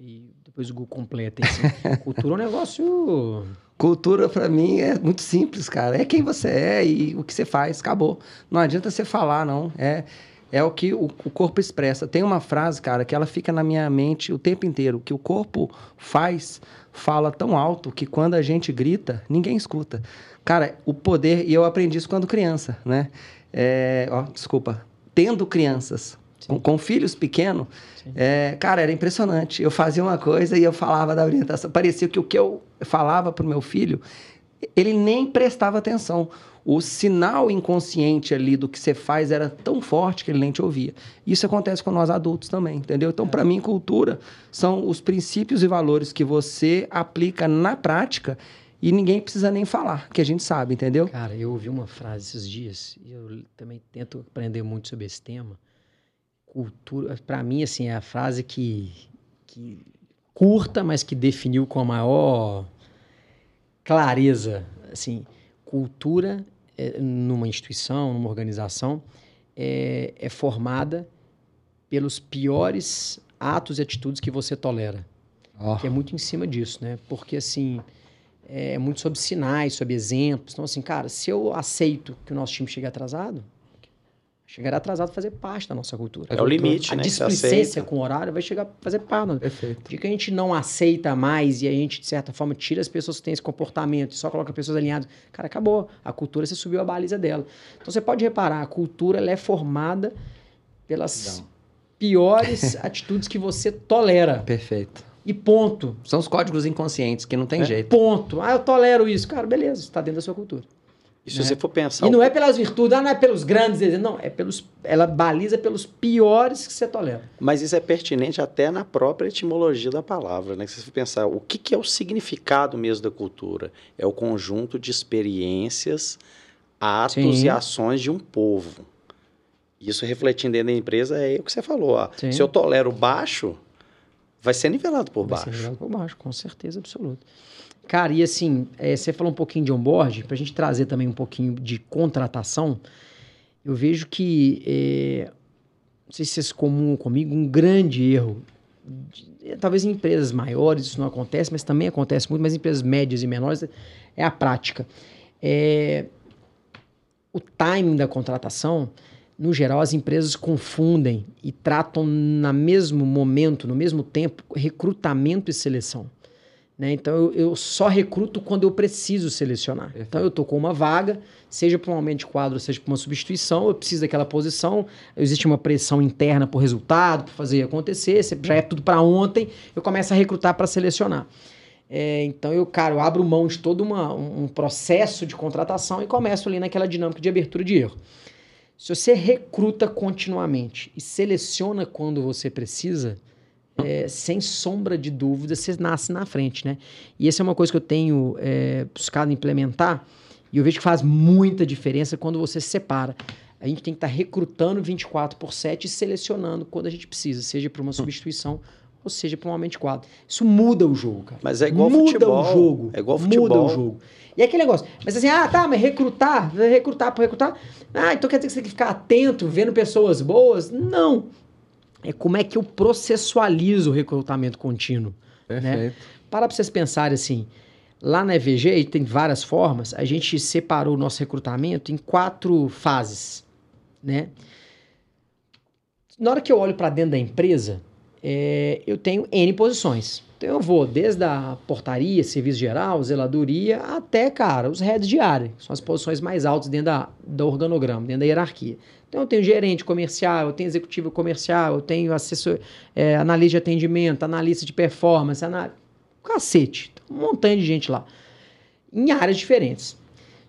E depois o Google completa, assim. cultura é um negócio... Cultura, para mim, é muito simples, cara. É quem você é e o que você faz, acabou. Não adianta você falar, não. É, é o que o, o corpo expressa. Tem uma frase, cara, que ela fica na minha mente o tempo inteiro. que o corpo faz fala tão alto que quando a gente grita, ninguém escuta. Cara, o poder, e eu aprendi isso quando criança, né? É, ó, desculpa, tendo crianças, com, com, filhos pequenos, é, cara, era impressionante. Eu fazia uma coisa e eu falava da orientação. Parecia que o que eu falava para o meu filho, ele nem prestava atenção o sinal inconsciente ali do que você faz era tão forte que ele nem te ouvia. Isso acontece com nós adultos também, entendeu? Então, é. para mim, cultura são os princípios e valores que você aplica na prática e ninguém precisa nem falar, que a gente sabe, entendeu? Cara, eu ouvi uma frase esses dias e eu também tento aprender muito sobre esse tema. Cultura, para mim, assim, é a frase que, que curta, mas que definiu com a maior clareza, assim, cultura é, numa instituição, numa organização, é, é formada pelos piores atos e atitudes que você tolera. Oh. Que é muito em cima disso, né? Porque, assim, é muito sobre sinais, sobre exemplos. Então, assim, cara, se eu aceito que o nosso time chegue atrasado, chegará atrasado fazer parte da nossa cultura. É o limite, a né? A displicência com o horário vai chegar a fazer parte. Perfeito. De que a gente não aceita mais e a gente, de certa forma, tira as pessoas que têm esse comportamento e só coloca pessoas alinhadas. Cara, acabou. A cultura, você subiu a baliza dela. Então, você pode reparar, a cultura ela é formada pelas não. piores atitudes que você tolera. Perfeito. E ponto. São os códigos inconscientes, que não tem é. jeito. Ponto. Ah, eu tolero isso. Cara, beleza, está dentro da sua cultura. E se né? você for pensar. E não é pelas virtudes, ah, não é pelos grandes, não, é pelos. Ela baliza pelos piores que você tolera. Mas isso é pertinente até na própria etimologia da palavra, né? Se você for pensar, o que, que é o significado mesmo da cultura? É o conjunto de experiências, atos Sim. e ações de um povo. Isso refletindo dentro da empresa é o que você falou. Ó. Se eu tolero baixo, vai ser nivelado por vai baixo. Vai ser nivelado por baixo, com certeza absoluta. Cara, e assim, é, você falou um pouquinho de onboard, para a gente trazer também um pouquinho de contratação, eu vejo que, é, não sei se é comum comigo, um grande erro, de, talvez em empresas maiores isso não acontece, mas também acontece muito, mas em empresas médias e menores é a prática. É, o timing da contratação, no geral, as empresas confundem e tratam no mesmo momento, no mesmo tempo, recrutamento e seleção. Né? Então eu, eu, só recruto quando eu preciso selecionar. Perfeito. Então eu estou com uma vaga, seja para um aumento de quadro, seja para uma substituição, eu preciso daquela posição, existe uma pressão interna por resultado, para fazer acontecer, já é tudo para ontem, eu começo a recrutar para selecionar. É, então eu, cara, eu abro mão de todo uma, um processo de contratação e começo ali naquela dinâmica de abertura de erro. Se você recruta continuamente e seleciona quando você precisa, é, sem sombra de dúvida, você nasce na frente, né? E essa é uma coisa que eu tenho é, buscado implementar e eu vejo que faz muita diferença quando você se separa. A gente tem que estar tá recrutando 24 por 7 e selecionando quando a gente precisa, seja para uma substituição ou seja para um aumento de quadro. Isso muda o jogo, cara. Mas é igual muda futebol. o jogo. É igual futebol. Muda o jogo. E é aquele negócio. Mas assim, ah, tá, mas recrutar, recrutar para recrutar. Ah, então quer dizer que você tem que ficar atento, vendo pessoas boas? Não é como é que eu processualizo o recrutamento contínuo. Né? Perfeito. Né? Para vocês pensarem assim, lá na EVG tem várias formas, a gente separou o nosso recrutamento em quatro fases, né? Na hora que eu olho para dentro da empresa, é, eu tenho N posições. Então eu vou desde a portaria, serviço geral, zeladoria, até, cara, os heads de área. São as posições mais altas dentro da, do organograma, dentro da hierarquia. Então eu tenho gerente comercial, eu tenho executivo comercial, eu tenho assessor, é, analista de atendimento, analista de performance, anal... cacete, um montão de gente lá, em áreas diferentes.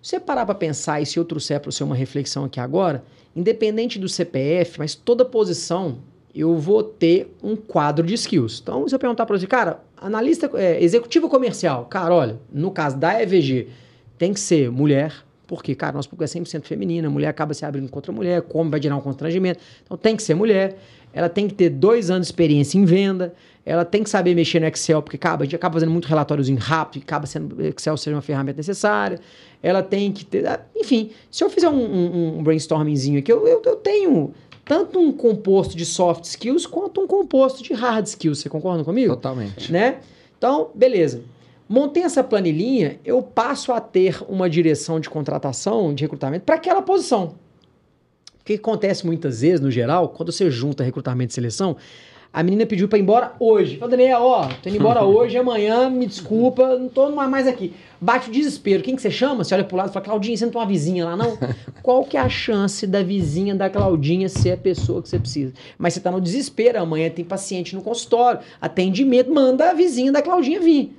Se você parar para pensar e se eu trouxer para você uma reflexão aqui agora, independente do CPF, mas toda posição eu vou ter um quadro de skills. Então, se eu perguntar para você, cara, analista, é, executivo comercial, cara, olha, no caso da EVG, tem que ser mulher, porque, cara, nosso público é 100% feminina, a mulher acaba se abrindo contra a mulher, como vai gerar um constrangimento. Então tem que ser mulher, ela tem que ter dois anos de experiência em venda, ela tem que saber mexer no Excel, porque acaba, a gente acaba fazendo muito em rápido, acaba sendo Excel seja uma ferramenta necessária. Ela tem que ter. Enfim, se eu fizer um, um, um brainstormingzinho aqui, eu, eu, eu tenho tanto um composto de soft skills quanto um composto de hard skills. Você concorda comigo? Totalmente. Né? Então, beleza. Montei essa planilhinha, eu passo a ter uma direção de contratação, de recrutamento, para aquela posição. O que acontece muitas vezes, no geral, quando você junta recrutamento e seleção, a menina pediu para ir embora hoje. Falei, Daniel, ó, tô indo embora hoje, amanhã, me desculpa, não tô mais aqui. Bate o desespero. Quem que você chama? Você olha pro lado e fala, Claudinha, você não tem uma vizinha lá, não? Qual que é a chance da vizinha da Claudinha ser a pessoa que você precisa? Mas você tá no desespero, amanhã tem paciente no consultório, atendimento, manda a vizinha da Claudinha vir.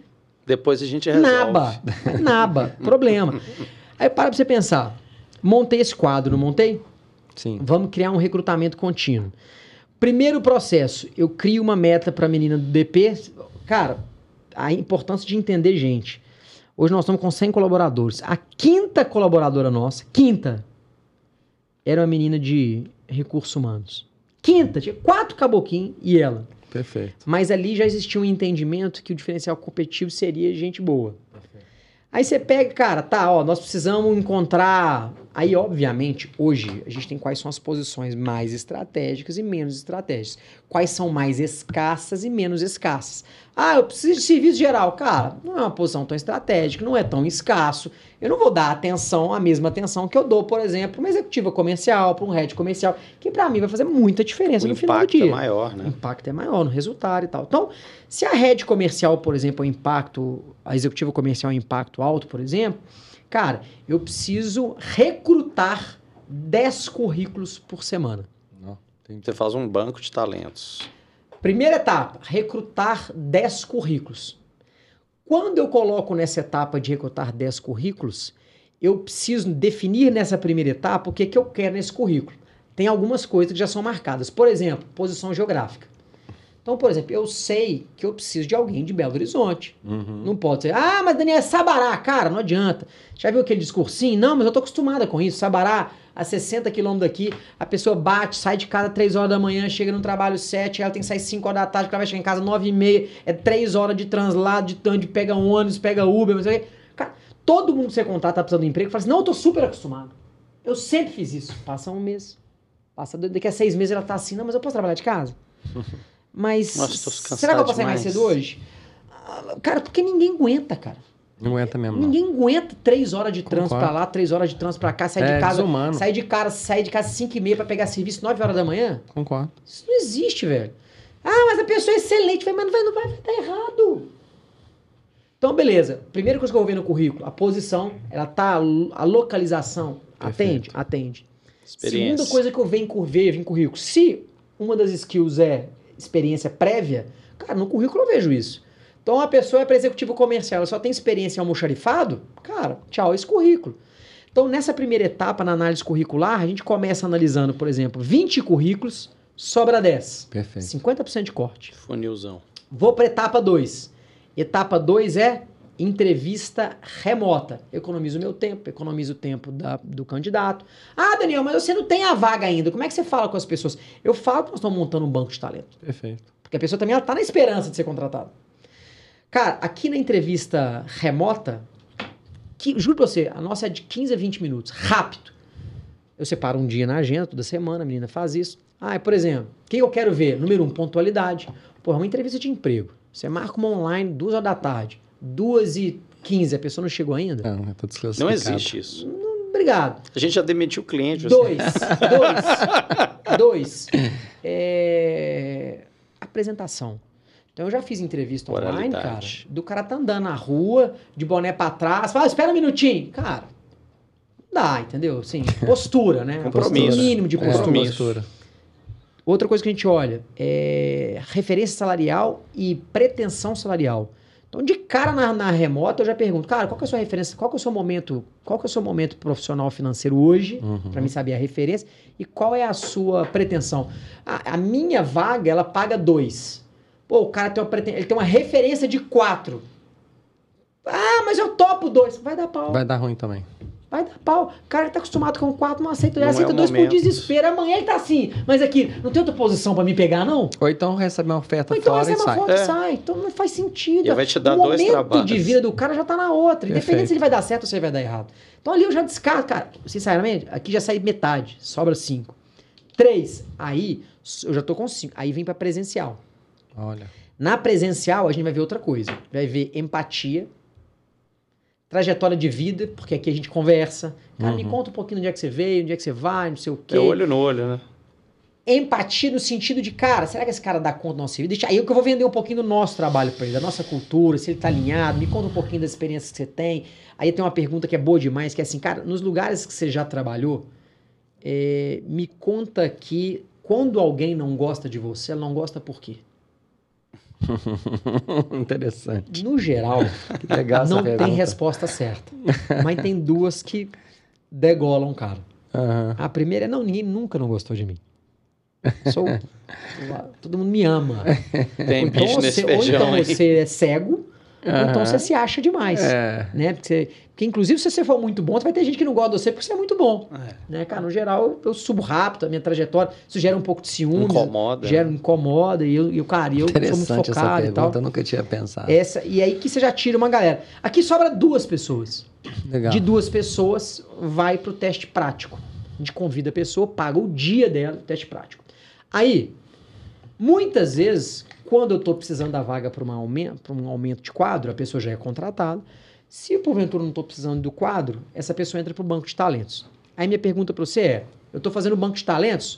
Depois a gente resolve. Naba. Naba. Problema. Aí para pra você pensar. Montei esse quadro, não montei? Sim. Vamos criar um recrutamento contínuo. Primeiro processo, eu crio uma meta para a menina do DP. Cara, a importância de entender gente. Hoje nós estamos com 100 colaboradores. A quinta colaboradora nossa, quinta, era uma menina de recursos humanos. Quinta, tinha quatro caboquinhos e ela. Perfeito. Mas ali já existia um entendimento que o diferencial competitivo seria gente boa. Aí você pega, cara, tá, ó, nós precisamos encontrar Aí, obviamente, hoje a gente tem quais são as posições mais estratégicas e menos estratégicas. Quais são mais escassas e menos escassas. Ah, eu preciso de serviço geral. Cara, não é uma posição tão estratégica, não é tão escasso. Eu não vou dar atenção, a mesma atenção que eu dou, por exemplo, para uma executiva comercial, para um head comercial, que para mim vai fazer muita diferença o no final do dia. O impacto é maior, né? O impacto é maior no resultado e tal. Então, se a head comercial, por exemplo, é um impacto, a executiva comercial é um impacto alto, por exemplo, Cara, eu preciso recrutar 10 currículos por semana. Não, Você faz um banco de talentos. Primeira etapa, recrutar 10 currículos. Quando eu coloco nessa etapa de recrutar 10 currículos, eu preciso definir nessa primeira etapa o que, que eu quero nesse currículo. Tem algumas coisas que já são marcadas. Por exemplo, posição geográfica. Então, por exemplo, eu sei que eu preciso de alguém de Belo Horizonte. Uhum. Não pode ser, ah, mas Daniel é Sabará. Cara, não adianta. Já viu aquele discursinho? Não, mas eu tô acostumada com isso. Sabará, a 60 quilômetros daqui, a pessoa bate, sai de casa 3 horas da manhã, chega no trabalho 7, ela tem que sair 5 horas da tarde, porque ela vai chegar em casa 9 e meia, é 3 horas de translado, de tanto, pega um ônibus, pega Uber, mas. Cara, todo mundo que você contar tá precisando de emprego, fala assim, não, eu tô super acostumado. Eu sempre fiz isso. Passa um mês. Passa daqui a seis meses ela tá assim, não, mas eu posso trabalhar de casa. Mas Nossa, será que eu posso sair mais cedo hoje? Ah, Cara, porque ninguém aguenta, cara. Não aguenta mesmo. não. Ninguém aguenta três horas de trânsito Concordo. pra lá, três horas de trânsito pra cá, sair É de casa. desumano. Sair de casa, sair de casa cinco e meia pra pegar serviço nove horas da manhã? Concordo. Isso não existe, velho. Ah, mas a pessoa é excelente, Vai, mas não vai, não vai, vai dar errado. Então, beleza. Primeira coisa que eu vou ver no currículo, a posição, ela tá, a localização, atende? Perfeito. Atende. Experiência. Segunda coisa que eu venho vejo em currículo, se uma das skills é experiência prévia, cara, no currículo eu vejo isso. Então a pessoa é para executivo comercial, ela só tem experiência em almoxarifado, cara, tchau, esse currículo. Então nessa primeira etapa na análise curricular, a gente começa analisando, por exemplo, 20 currículos, sobra 10. Perfeito. 50% de corte. Funilzão. Vou para etapa 2. Etapa 2 é entrevista remota. Economizo o meu tempo, economizo o tempo da- do candidato. Ah, Daniel, mas você não tem a vaga ainda. Como é que você fala com as pessoas? Eu falo que nós estamos montando um banco de talento. Perfeito. Porque a pessoa também está na esperança de ser contratada. Cara, aqui na entrevista remota, que, juro pra você, a nossa é de 15 a 20 minutos, rápido. Eu separo um dia na agenda, toda semana, a menina faz isso. Ah, por exemplo, quem eu quero ver? Número um, pontualidade. Pô, é uma entrevista de emprego. Você marca uma online, duas horas da tarde, duas e 15, a pessoa não chegou ainda? Não, é tudo desclassificado. Não existe isso. Obrigado. A gente já demitiu o cliente. assim. Dois. dois. Dois. É, Apresentação. Então eu já fiz entrevista online, cara. Do cara tá andando na rua, de boné pra trás, fala, espera um minutinho. Cara, não dá, entendeu? Assim, postura, né? Compromisso. O mínimo de É, postura. Compromisso. postura. Outra coisa que a gente olha é referência salarial e pretensão salarial. Então, de cara na, na remota, eu já pergunto, cara, qual que é a sua referência? Qual que é o seu momento? Qual que é o seu momento profissional financeiro hoje? Uhum. Pra mim saber a referência. E qual é a sua pretensão? A, a minha vaga, ela paga dois. Pô, o cara tem uma, ele tem uma referência de quatro. Ah, mas eu topo dois. Vai dar pau. Vai, Vai dar ruim também. dar pau. O cara tá acostumado com quatro, não aceita. Ele Não é aceita o dois por momento. desespero. Amanhã ele tá assim. Mas aqui, não tem outra posição pra me pegar, não? Ou então recebe uma oferta Ou então fora essa e é uma sai. foto É. e sai. Então não faz sentido. E vai te dar o dois momento trabalhos. de vida do cara já tá na outra. Independente Perfeito. se ele vai dar certo ou se ele vai dar errado. Então ali eu já descarto, cara. Sinceramente, aqui já sai metade. Sobra cinco. Três. Aí eu já tô com cinco. Aí vem pra presencial. Olha. Na presencial, a gente vai ver outra coisa. Vai ver empatia, trajetória de vida, porque aqui a gente conversa. Cara, me Uhum. conta um pouquinho onde é que você veio, onde é que você vai, não sei o quê É olho no olho, né? empatia no sentido de, cara, será que esse cara dá conta da nossa vida? Deixa- Aí eu que eu vou vender um pouquinho do nosso trabalho pra ele, da nossa cultura, se ele tá alinhado, me conta um pouquinho das experiências que você tem. Aí tem uma pergunta que é boa demais, que é assim, cara, nos lugares que você já trabalhou, é, me conta que quando alguém não gosta de você, ela não gosta por quê? Interessante. No geral, não tem pergunta. resposta certa. Mas tem duas que degolam, cara. Aham. A primeira é, não, ninguém nunca não gostou de mim. Sou, todo mundo me ama. Tem Ou então bicho nesse você, ou feijão então você é cego, ou então você se acha demais. É. Né? Porque, você- porque, inclusive, se você for muito bom, vai ter gente que não gosta de você porque você é muito bom. É. Né, cara? No geral, eu subo rápido, a minha trajetória, isso gera um pouco de ciúmes. Incomoda. Gera, incomoda, e eu, eu, cara, eu sou muito Interessante essa focado e tal. pergunta, eu nunca tinha pensado. Essa, e aí que você já tira uma galera. Aqui sobra duas pessoas. Legal. De duas pessoas, vai pro teste prático. A gente convida a pessoa, paga o dia dela, teste prático. Aí, muitas vezes, quando eu estou precisando da vaga para um aumento de quadro, a pessoa já é contratada. Se porventura não estou precisando do quadro, essa pessoa entra para o banco de talentos. Aí minha pergunta para você é: eu estou fazendo o banco de talentos?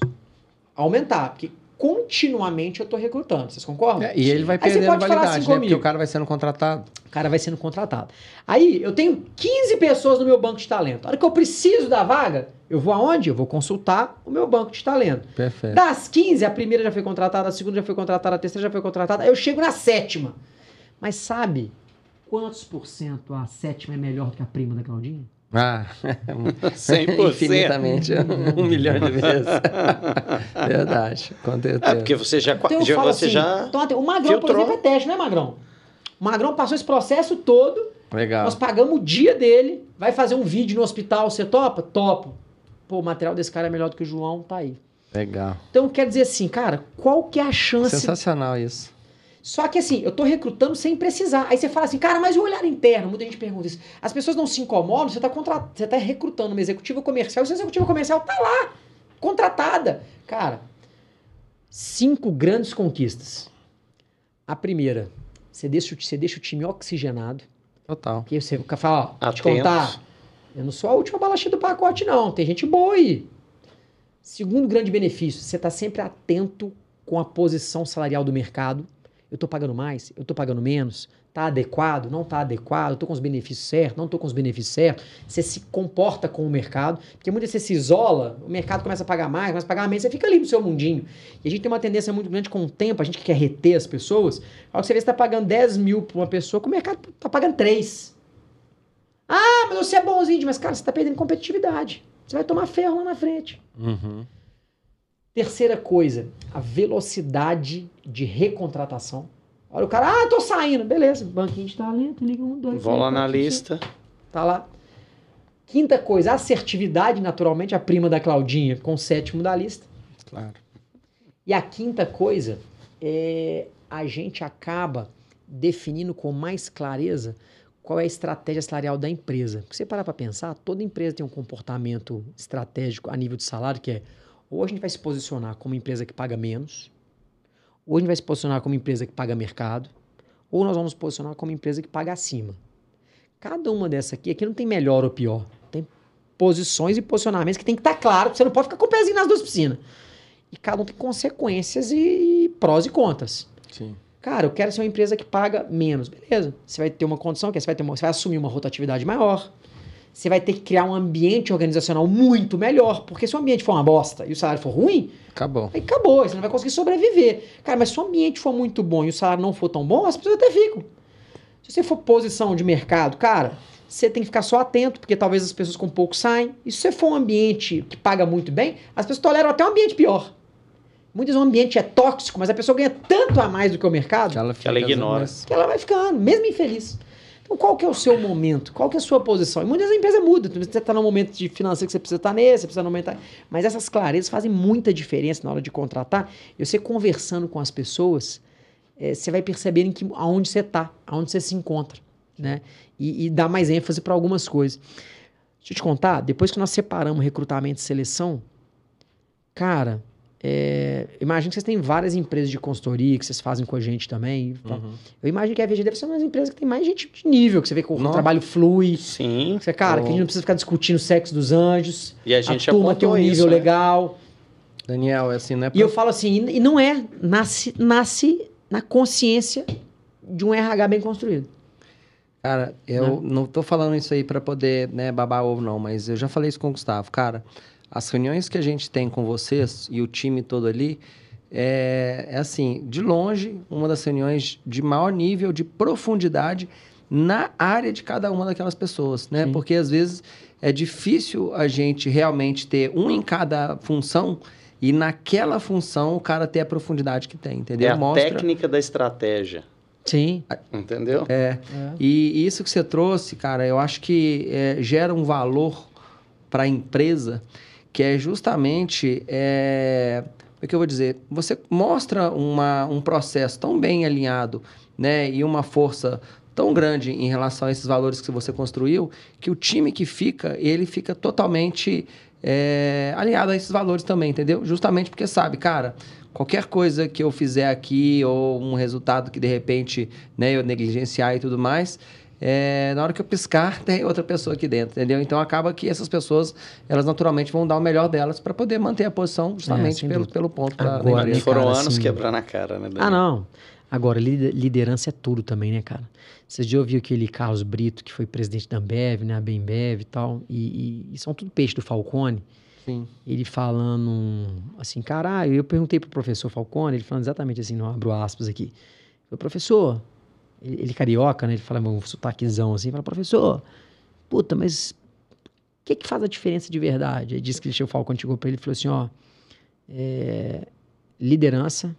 Aumentar, porque continuamente eu estou recrutando. Vocês concordam? É, e ele vai perdendo falar validade, assim né? Porque comigo. o cara vai sendo contratado. O cara vai sendo contratado. Aí eu tenho 15 pessoas no meu banco de talento. A hora que eu preciso da vaga, eu vou aonde? Eu vou consultar o meu banco de talento. Perfeito. Das 15, a primeira já foi contratada, a segunda já foi contratada, a terceira já foi contratada. Aí eu chego na sétima. Mas sabe quantos por cento a sétima é melhor do que a prima da Claudinha? Ah, 100%. infinitamente, um milhão de vezes. Verdade, com certeza. É, porque você já, Então eu já- você assim, já então, o Magrão, por filtrou. exemplo, é teste, né, Magrão? O Magrão passou esse processo todo, Legal. nós pagamos o dia dele, vai fazer um vídeo no hospital, você topa? Topo. Pô, o material desse cara é melhor do que o João, tá aí. Legal. Então quer dizer assim, cara, qual que é a chance Sensacional isso. Só que assim, eu tô recrutando sem precisar. Aí você fala assim, cara, mas e o olhar interno? Muita gente pergunta isso. As pessoas não se incomodam, você tá, contra... você tá recrutando uma executiva comercial, e essa executiva comercial tá lá, contratada. Cara, cinco grandes conquistas. A primeira, você deixa, o- você deixa o time oxigenado. Total. Porque você fala, ó, te contar, eu não sou a última balacha do pacote, não. Tem gente boa aí. Segundo grande benefício, você está sempre atento com a posição salarial do mercado. Eu estou pagando mais? Eu estou pagando menos? Está adequado? Não está adequado? Estou com os benefícios certos? Não estou com os benefícios certos? Você se comporta com o mercado. Porque muitas vezes você se isola, o mercado começa a pagar mais, começa a pagar menos, você fica ali no seu mundinho. E a gente tem uma tendência muito grande com o tempo, a gente que quer reter as pessoas. Ao que você vê, você está pagando 10 mil para uma pessoa, que o mercado está pagando 3. Ah, mas você é bonzinho, mas cara, você está perdendo competitividade. Você vai tomar ferro lá na frente. Uhum. Terceira coisa, a velocidade de recontratação. Olha o cara, ah, tô saindo. Beleza, banquinho de talento, liga um, dois, três, lá na lista. Tá lá. Quinta coisa, assertividade, naturalmente, a prima da Claudinha com o sétimo da lista. Claro. E a quinta coisa é a gente acaba definindo com mais clareza qual é a estratégia salarial da empresa. Porque você parar para pensar, toda empresa tem um comportamento estratégico a nível de salário que é ou a gente vai se posicionar como empresa que paga menos, ou a gente vai se posicionar como empresa que paga mercado, ou nós vamos nos posicionar como empresa que paga acima. Cada uma dessas aqui, aqui não tem melhor ou pior. Tem posições e posicionamentos que tem que estar claro, você não pode ficar com o pezinho nas duas piscinas. E cada um tem consequências e prós e contras. Sim. Cara, eu quero ser uma empresa que paga menos. Beleza. Você vai ter uma condição que é, você vai, ter uma- você vai assumir uma rotatividade maior. Você vai ter que criar um ambiente organizacional muito melhor. Porque se o ambiente for uma bosta e o salário for ruim, Acabou. aí acabou. Você não vai conseguir sobreviver. Cara, mas se o ambiente for muito bom e o salário não for tão bom, as pessoas até ficam. Se você for posição de mercado, cara, você tem que ficar só atento, porque talvez as pessoas com pouco saem. E se você for um ambiente que paga muito bem, as pessoas toleram até um ambiente pior. Muitas vezes o ambiente é tóxico, mas a pessoa ganha tanto a mais do que o mercado Que ela, Que ela ignora. que ela vai ficando, mesmo infeliz. Então, qual que é o seu momento? Qual que é a sua posição? E muitas vezes a empresa muda. Você está num momento de financeiro que você precisa estar nesse, você precisa no momento... Mas essas clarezas fazem muita diferença na hora de contratar. E você conversando com as pessoas, eh, você vai percebendo que, aonde você está, aonde você se encontra. Né? E, e dá mais ênfase para algumas coisas. Deixa eu te contar, depois que nós separamos recrutamento e seleção, cara, é, imagino que vocês têm várias empresas de consultoria que vocês fazem com a gente também. Uhum. Eu imagino que a VG deve ser uma das empresas que tem mais gente de nível, que você vê que o Nossa. trabalho flui. Sim. Você, cara, que a gente não precisa ficar discutindo o sexo dos anjos. E a A, gente turma tem um nível isso, né? legal. Daniel, é assim, não é E eu falo assim, e não é, nasce, nasce na consciência de um RH bem construído. Cara, eu não tô falando isso aí pra poder, né, babar ovo não, mas eu já falei isso com o Gustavo. Cara, as reuniões que a gente tem com vocês e o time todo ali, é, é assim, de longe, uma das reuniões de maior nível de profundidade na área de cada uma daquelas pessoas, né? Sim. Porque às vezes é difícil a gente realmente ter um em cada função e naquela função o cara ter a profundidade que tem, entendeu? É a técnica da estratégia. Sim. Entendeu? É. E isso que você trouxe, cara, eu acho que é, gera um valor para a empresa que é justamente. É, como é que eu vou dizer? Você mostra uma, um processo tão bem alinhado né, e uma força tão grande em relação a esses valores que você construiu que o time que fica, ele fica totalmente é, alinhado a esses valores também, entendeu? Justamente porque sabe, cara, qualquer coisa que eu fizer aqui ou um resultado que de repente né, eu negligenciar e tudo mais, é, na hora que eu piscar tem outra pessoa aqui dentro, entendeu? Então acaba que essas pessoas elas naturalmente vão dar o melhor delas para poder manter a posição justamente sem pelo, dúvida. pelo ponto da, da Agora, né, Foram cara, anos assim- quebrando a cara, né? Daniel? Ah, não. Agora, lider- liderança é tudo também, né, cara? Vocês já ouviram aquele Carlos Brito, que foi presidente da Ambev, né, a Bembev e tal, e, e- e são tudo peixe do Falcone. Sim. ele falando assim, caralho, eu perguntei pro professor Falcone, ele falando exatamente assim, não abro aspas aqui. Eu, professor, ele, ele carioca, né? Ele fala um sotaquezão assim, fala, professor, puta, mas que, que faz a diferença de verdade? Ele disse que o Falcão chegou para ele e falou assim: ó, é, liderança,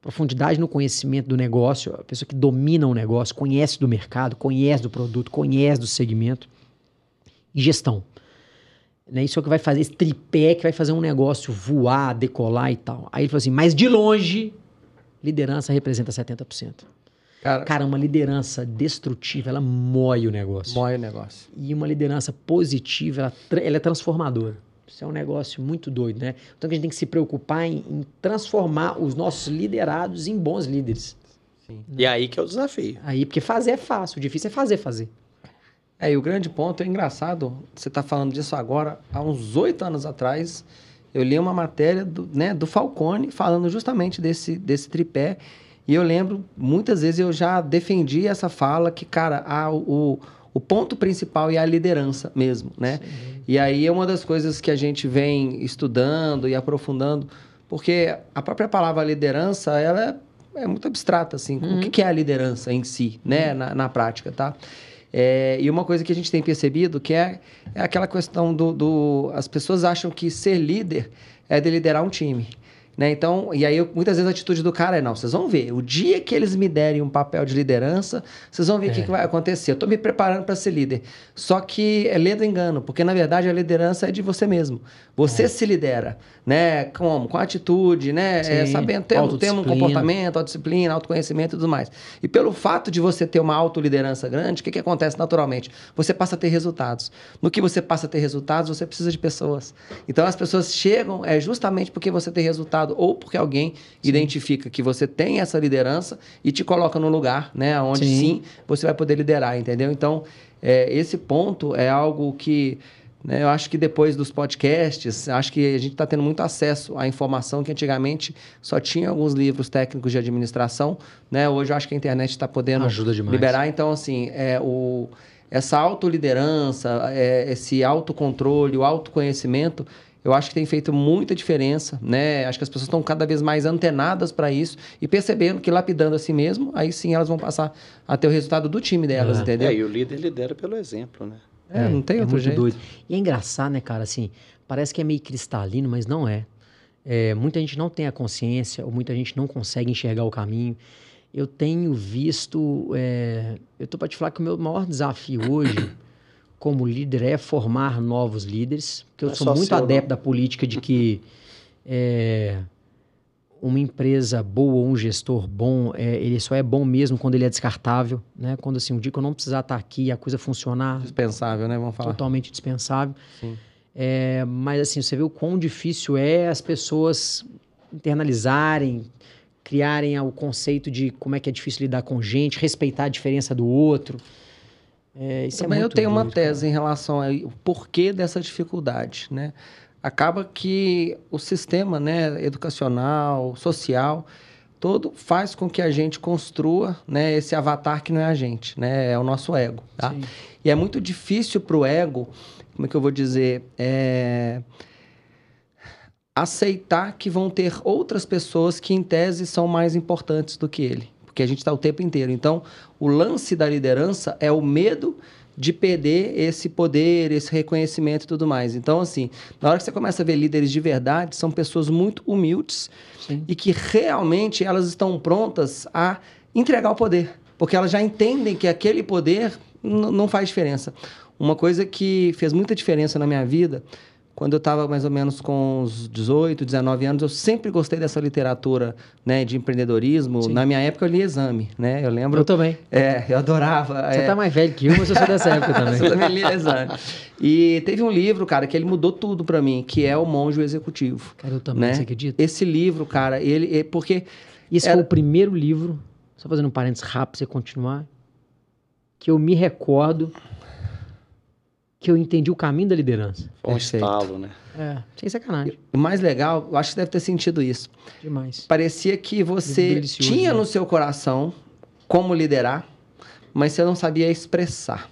profundidade no conhecimento do negócio, a pessoa que domina o negócio, conhece do mercado, conhece do produto, conhece do segmento, e gestão. Né? Isso é o que vai fazer, esse tripé que vai fazer um negócio voar, decolar e tal. Aí ele falou assim: mas de longe, liderança representa 70%. Cara, Cara, uma liderança destrutiva, ela moe o negócio. Moe o negócio. E uma liderança positiva, ela, ela é transformadora. Isso é um negócio muito doido, né? Então a gente tem que se preocupar em, em transformar os nossos liderados em bons líderes. Sim. E aí que é o desafio. Aí, porque fazer é fácil, o difícil é fazer, fazer. É, e o grande ponto é engraçado, você está falando disso agora, há uns oito anos atrás, eu li uma matéria do, né, do Falcone falando justamente desse, desse tripé e eu lembro, muitas vezes eu já defendi essa fala que, cara, a, o, o ponto principal é a liderança mesmo, né? Sim. E aí é uma das coisas que a gente vem estudando e aprofundando, porque a própria palavra liderança, ela é, é muito abstrata, assim. Uhum. O que, que é a liderança em si, né? Uhum. Na, na prática, tá? É, e uma coisa que a gente tem percebido que é, é aquela questão do, do... As pessoas acham que ser líder é de liderar um time. Né? Então, e aí eu, muitas vezes a atitude do cara é: não, vocês vão ver, o dia que eles me derem um papel de liderança, vocês vão ver o é. que, que, vai acontecer. Eu estou me preparando para ser líder. Só que é ledo engano, porque na verdade a liderança é de você mesmo. Você é. se lidera, né? Como? Com atitude, né? É, sabendo ter, ter um comportamento, autodisciplina, autoconhecimento e tudo mais. E pelo fato de você ter uma autoliderança grande, o que, que acontece naturalmente? Você passa a ter resultados. No que você passa a ter resultados, você precisa de pessoas. Então as pessoas chegam é justamente porque você tem resultado ou porque alguém sim. identifica que você tem essa liderança e te coloca no lugar, né? Onde sim, sim você vai poder liderar, entendeu? Então, é, esse ponto é algo que né? Eu acho que depois dos podcasts, acho que a gente está tendo muito acesso à informação que antigamente só tinha alguns livros técnicos de administração. Né? Hoje eu acho que a internet está podendo liberar. Então, assim, é, o, essa autoliderança, é, esse autocontrole, o autoconhecimento, eu acho que tem feito muita diferença, né? Acho que as pessoas estão cada vez mais antenadas para isso e percebendo que lapidando a si mesmo, aí sim elas vão passar a ter o resultado do time delas, é. entendeu? É, e o líder lidera pelo exemplo, né? É, é, não tem é outro jeito. Doido. E é engraçado, né, cara? Assim, parece que é meio cristalino, mas não é. é. Muita gente não tem a consciência, ou muita gente não consegue enxergar o caminho. Eu tenho visto. É, eu tô para te falar que o meu maior desafio hoje, como líder, é formar novos líderes. Porque eu é sou muito adepto não. da política de que. É, uma empresa boa ou um gestor bom, é, ele só é bom mesmo quando ele é descartável, né? Quando assim, um dia que eu não precisar estar aqui e a coisa funcionar... Dispensável, né? Vamos falar. Totalmente dispensável. Sim. É, mas assim, você vê o quão difícil é as pessoas internalizarem, criarem o conceito de como é que é difícil lidar com gente, respeitar a diferença do outro. É, Também é eu tenho duro, uma tese cara. em relação ao porquê dessa dificuldade, né? acaba que o sistema né, educacional, social, todo faz com que a gente construa né, esse avatar que não é a gente, né, é o nosso ego. Tá? E é muito difícil para o ego, como é que eu vou dizer, é... aceitar que vão ter outras pessoas que, em tese, são mais importantes do que ele. Porque a gente está o tempo inteiro. Então, o lance da liderança é o medo de perder esse poder, esse reconhecimento e tudo mais. Então, assim, na hora que você começa a ver líderes de verdade, são pessoas muito humildes Sim. e que realmente elas estão prontas a entregar o poder, porque elas já entendem que aquele poder não faz diferença. Uma coisa que fez muita diferença na minha vida quando eu estava mais ou menos com uns 18, 19 anos, eu sempre gostei dessa literatura, né, de empreendedorismo. Sim. Na minha época eu li Exame, né? Eu lembro. Eu também. É, eu adorava. Você é... tá mais velho que eu, mas eu sou dessa época também. eu também li Exame. E teve um livro, cara, que ele mudou tudo para mim, que é O Monge Executivo. Cara, eu também, né? você acredita? Esse livro, cara, ele... É porque... Esse era... foi o primeiro livro, só fazendo um parênteses rápido pra você continuar, que eu me recordo que eu entendi o caminho da liderança. Foi um estalo, né? É, sem sacanagem. O mais legal, eu acho que deve ter sentido isso. Demais. Parecia que você tinha né? no seu coração como liderar, mas você não sabia expressar.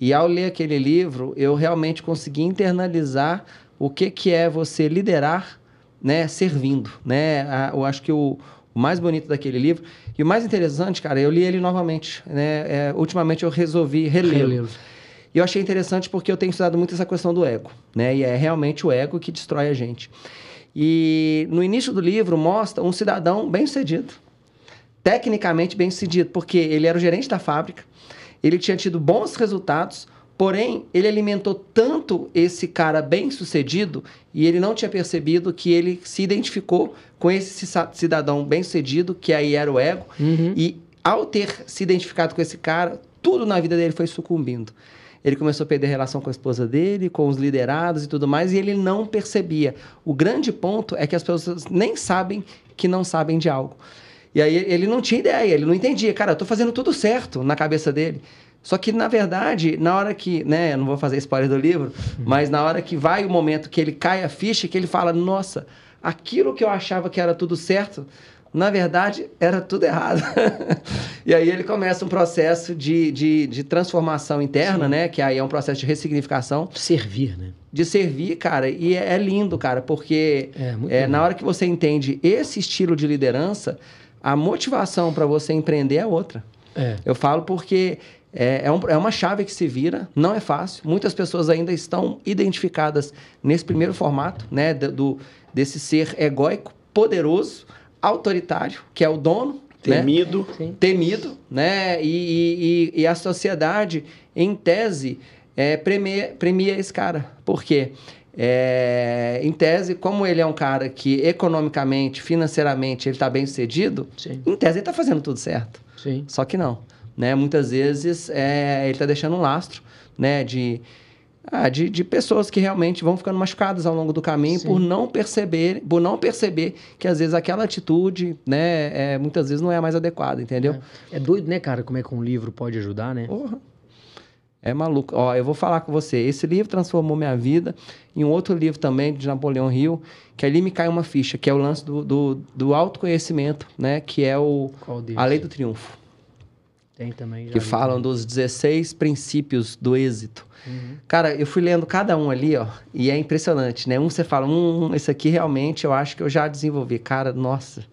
E ao ler aquele livro, eu realmente consegui internalizar o que, que é você liderar, né, servindo, né? Eu acho que o, o mais bonito daquele livro e o mais interessante, cara, eu li ele novamente, né? É, ultimamente eu resolvi relê-lo. relê lo E eu achei interessante porque eu tenho estudado muito essa questão do ego, né? E é realmente o ego que destrói a gente. E no início do livro mostra um cidadão bem-sucedido, tecnicamente bem-sucedido, porque ele era o gerente da fábrica, ele tinha tido bons resultados, porém ele alimentou tanto esse cara bem-sucedido e ele não tinha percebido que ele se identificou com esse cidadão bem-sucedido, que aí era o ego, uhum. e ao ter se identificado com esse cara, tudo na vida dele foi sucumbindo. Ele começou a perder relação com a esposa dele, com os liderados e tudo mais, e ele não percebia. O grande ponto é que as pessoas nem sabem que não sabem de algo. E aí ele não tinha ideia, ele não entendia. Cara, eu tô fazendo tudo certo na cabeça dele. Só que, na verdade, na hora que, né, eu não vou fazer spoiler do livro, uhum. mas na hora que vai o momento que ele cai a ficha, que ele fala, nossa, aquilo que eu achava que era tudo certo, na verdade, era tudo errado. e aí ele começa um processo de, de, de transformação interna, Sim. né? Que aí é um processo de ressignificação. Servir, né? De servir, cara. E é, é lindo, cara, porque é, é na hora que você entende esse estilo de liderança, a motivação para você empreender é outra. É. Eu falo porque é, é, um, é, uma chave que se vira, não é fácil. Muitas pessoas ainda estão identificadas nesse primeiro formato, né? Do, desse ser egóico, poderoso, autoritário, que é o dono. Né? Temido. Né? Temido, né? E, e, e, a sociedade, em tese, é, premia, premia esse cara. Por quê? É, em tese, como ele é um cara que economicamente, financeiramente, ele está bem sucedido, Sim. em tese ele está fazendo tudo certo. Sim. Só que não. Né? Muitas vezes é, ele está deixando um lastro né? de ah, de, de pessoas que realmente vão ficando machucadas ao longo do caminho Sim. por não perceber, por não perceber que às vezes aquela atitude, né, é, muitas vezes não é a mais adequada, entendeu? É. é doido, né, cara, como é que um livro pode ajudar, né? Porra. É maluco. Ó, eu vou falar com você. Esse livro transformou minha vida. E um outro livro também, de Napoleão Hill, que ali me cai uma ficha, que é o lance do, do, do autoconhecimento, né? Que é o A Lei do Triunfo. Tem também. que falam dos 16 princípios do êxito. Uhum. Cara, eu fui lendo cada um ali, ó, e é impressionante, né? Um você fala, hum, esse aqui realmente eu acho que eu já desenvolvi. Cara, nossa,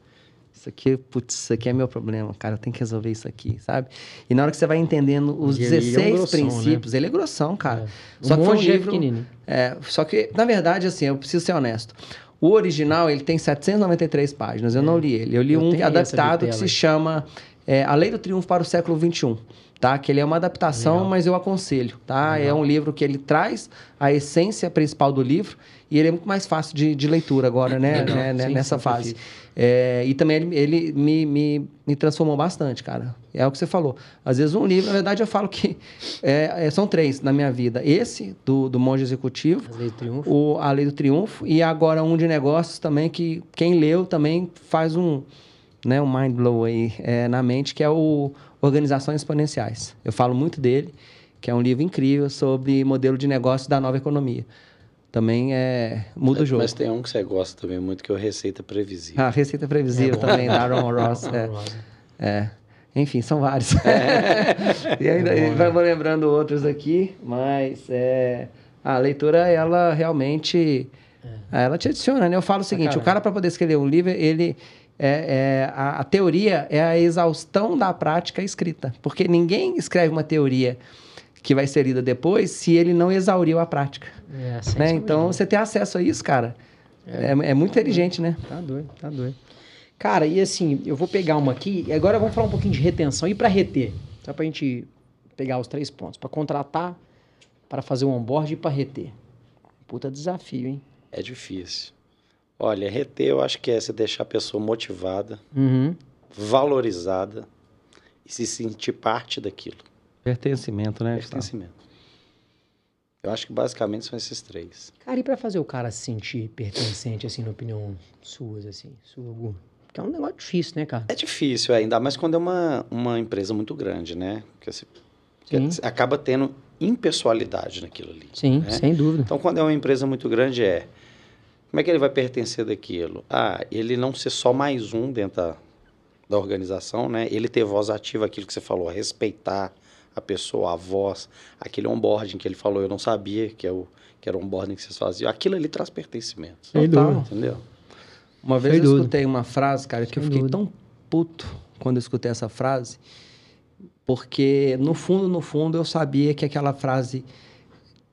isso aqui, putz, isso aqui é meu problema, cara, eu tenho que resolver isso aqui, sabe? E na hora que você vai entendendo os e 16 é um grossão, princípios, né? ele é grossão, cara. É. Só que foi um é livro. É, só que, na verdade, assim, eu preciso ser honesto. O original, ele tem 793 páginas, eu é. não li ele. Eu li eu um adaptado que se chama é, A Lei do Triunfo para o Século XXI. Tá? Que ele é uma adaptação, Legal. mas eu aconselho, tá? É um livro que ele traz a essência principal do livro e ele é muito mais fácil de, de leitura agora, né? né? Sim, Nessa sim, fase. É, e também ele, ele me, me, me, transformou bastante, cara. É o que você falou. Às vezes um livro, na verdade, eu falo que é, é, são três na minha vida. Esse, do, do Monge Executivo. A Lei do Triunfo. O, a Lei do Triunfo. E agora um de negócios também, que quem leu também faz um né, um mind blow aí é, na mente, que é o Organizações Exponenciais. Eu falo muito dele, que é um livro incrível sobre modelo de negócio da nova economia. Também é, muda o jogo. Mas tem um que você gosta também muito, que é o Receita Previsível. Ah, Receita Previsível é também, da Aaron Ross. É. é. Enfim, são vários. É. e ainda é bom, né? vou lembrando outros aqui, mas é, a leitura, ela realmente... É. Ela te adiciona, né? Eu falo o seguinte, ah, o cara, para poder escrever um livro, ele é, é a, a, teoria é a exaustão da prática escrita. Porque ninguém escreve uma teoria que vai ser lida depois se ele não exauriu a prática. É, né? Então, você ter acesso a isso, cara, é, é, é muito inteligente, né? Tá doido, tá doido. Cara, e assim, eu vou pegar uma aqui, e agora vamos falar um pouquinho de retenção. E para reter? Só pra gente pegar os três pontos. Para contratar, para fazer um onboard e para reter. Puta desafio, hein? É difícil. Olha, reter eu acho que é você deixar a pessoa motivada, uhum. valorizada e se sentir parte daquilo. Pertencimento, né? Pertencimento. Eu acho que basicamente são esses três. Cara, e para fazer o cara se sentir pertencente, assim, na opinião sua, assim, sua, Porque é um negócio difícil, né, cara? É difícil, é, ainda mais quando é uma, uma empresa muito grande, né? Porque você, você acaba tendo impessoalidade naquilo ali. Sim, né? sem dúvida. Então, quando é uma empresa muito grande, é como é que ele vai pertencer daquilo? Ah, ele não ser só mais um dentro da, da organização, né? Ele ter voz ativa, aquilo que você falou, respeitar a pessoa, a voz, aquele onboarding que ele falou, eu não sabia que, é o, que era o onboarding que vocês faziam. Aquilo ali traz pertencimento. Sem Total, entendeu? Uma vez Sem eu escutei uma frase, cara, que Sem eu fiquei dúvida. tão puto quando eu escutei essa frase, porque no fundo, no fundo, eu sabia que aquela frase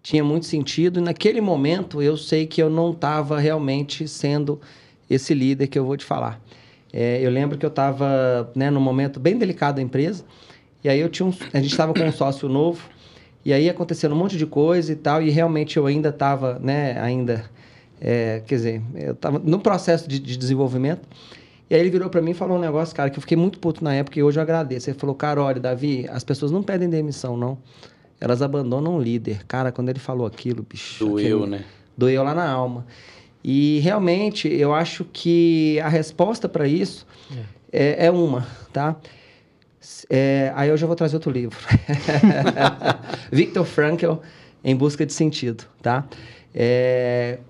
tinha muito sentido. E naquele momento eu sei que eu não estava realmente sendo esse líder que eu vou te falar. É, eu lembro que eu estava né, num momento bem delicado da empresa. E aí eu tinha um, a gente estava com um sócio novo. E aí acontecendo um monte de coisa e tal. E realmente eu ainda estava, né, ainda, é, quer dizer, eu estava no processo de, de desenvolvimento. E aí ele virou para mim e falou um negócio, cara, que eu fiquei muito puto na época e hoje eu agradeço. Ele falou, cara, olha, Davi, as pessoas não pedem demissão, não elas abandonam o líder. Cara, quando ele falou aquilo, bicho. Doeu, aquilo, né? Doeu lá na alma. E realmente, eu acho que a resposta para isso é. É, é. uma, tá? É, aí eu já vou trazer outro livro. Viktor Frankl, Em Busca de Sentido, tá? É,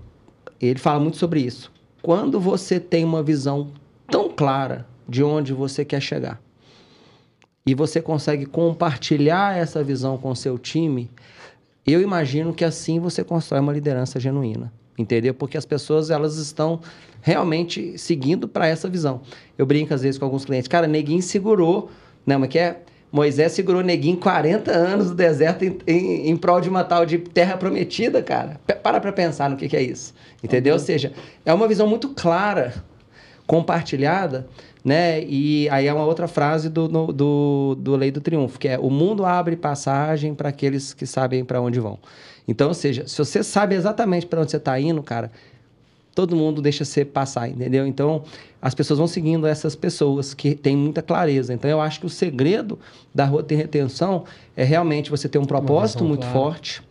ele fala muito sobre isso. Quando você tem uma visão tão clara de onde você quer chegar, e você consegue compartilhar essa visão com o seu time, eu imagino que assim você constrói uma liderança genuína, entendeu? Porque as pessoas elas estão realmente seguindo para essa visão. Eu brinco às vezes com alguns clientes, cara, neguinho segurou, não, mas que é Moisés segurou neguinho 40 anos no deserto em, em, em, prol de uma tal de terra prometida, cara. Para para pensar no que, que é isso, entendeu? Uhum. Ou seja, é uma visão muito clara, compartilhada, né? E aí é uma outra frase do, no, do, do Lei do Triunfo, que é o mundo abre passagem para aqueles que sabem para onde vão. Então, ou seja, se você sabe exatamente para onde você está indo, cara, todo mundo deixa você passar, entendeu? Então, as pessoas vão seguindo essas pessoas que têm muita clareza. Então, eu acho que o segredo da rua ter retenção é realmente você ter um propósito muito clara. forte,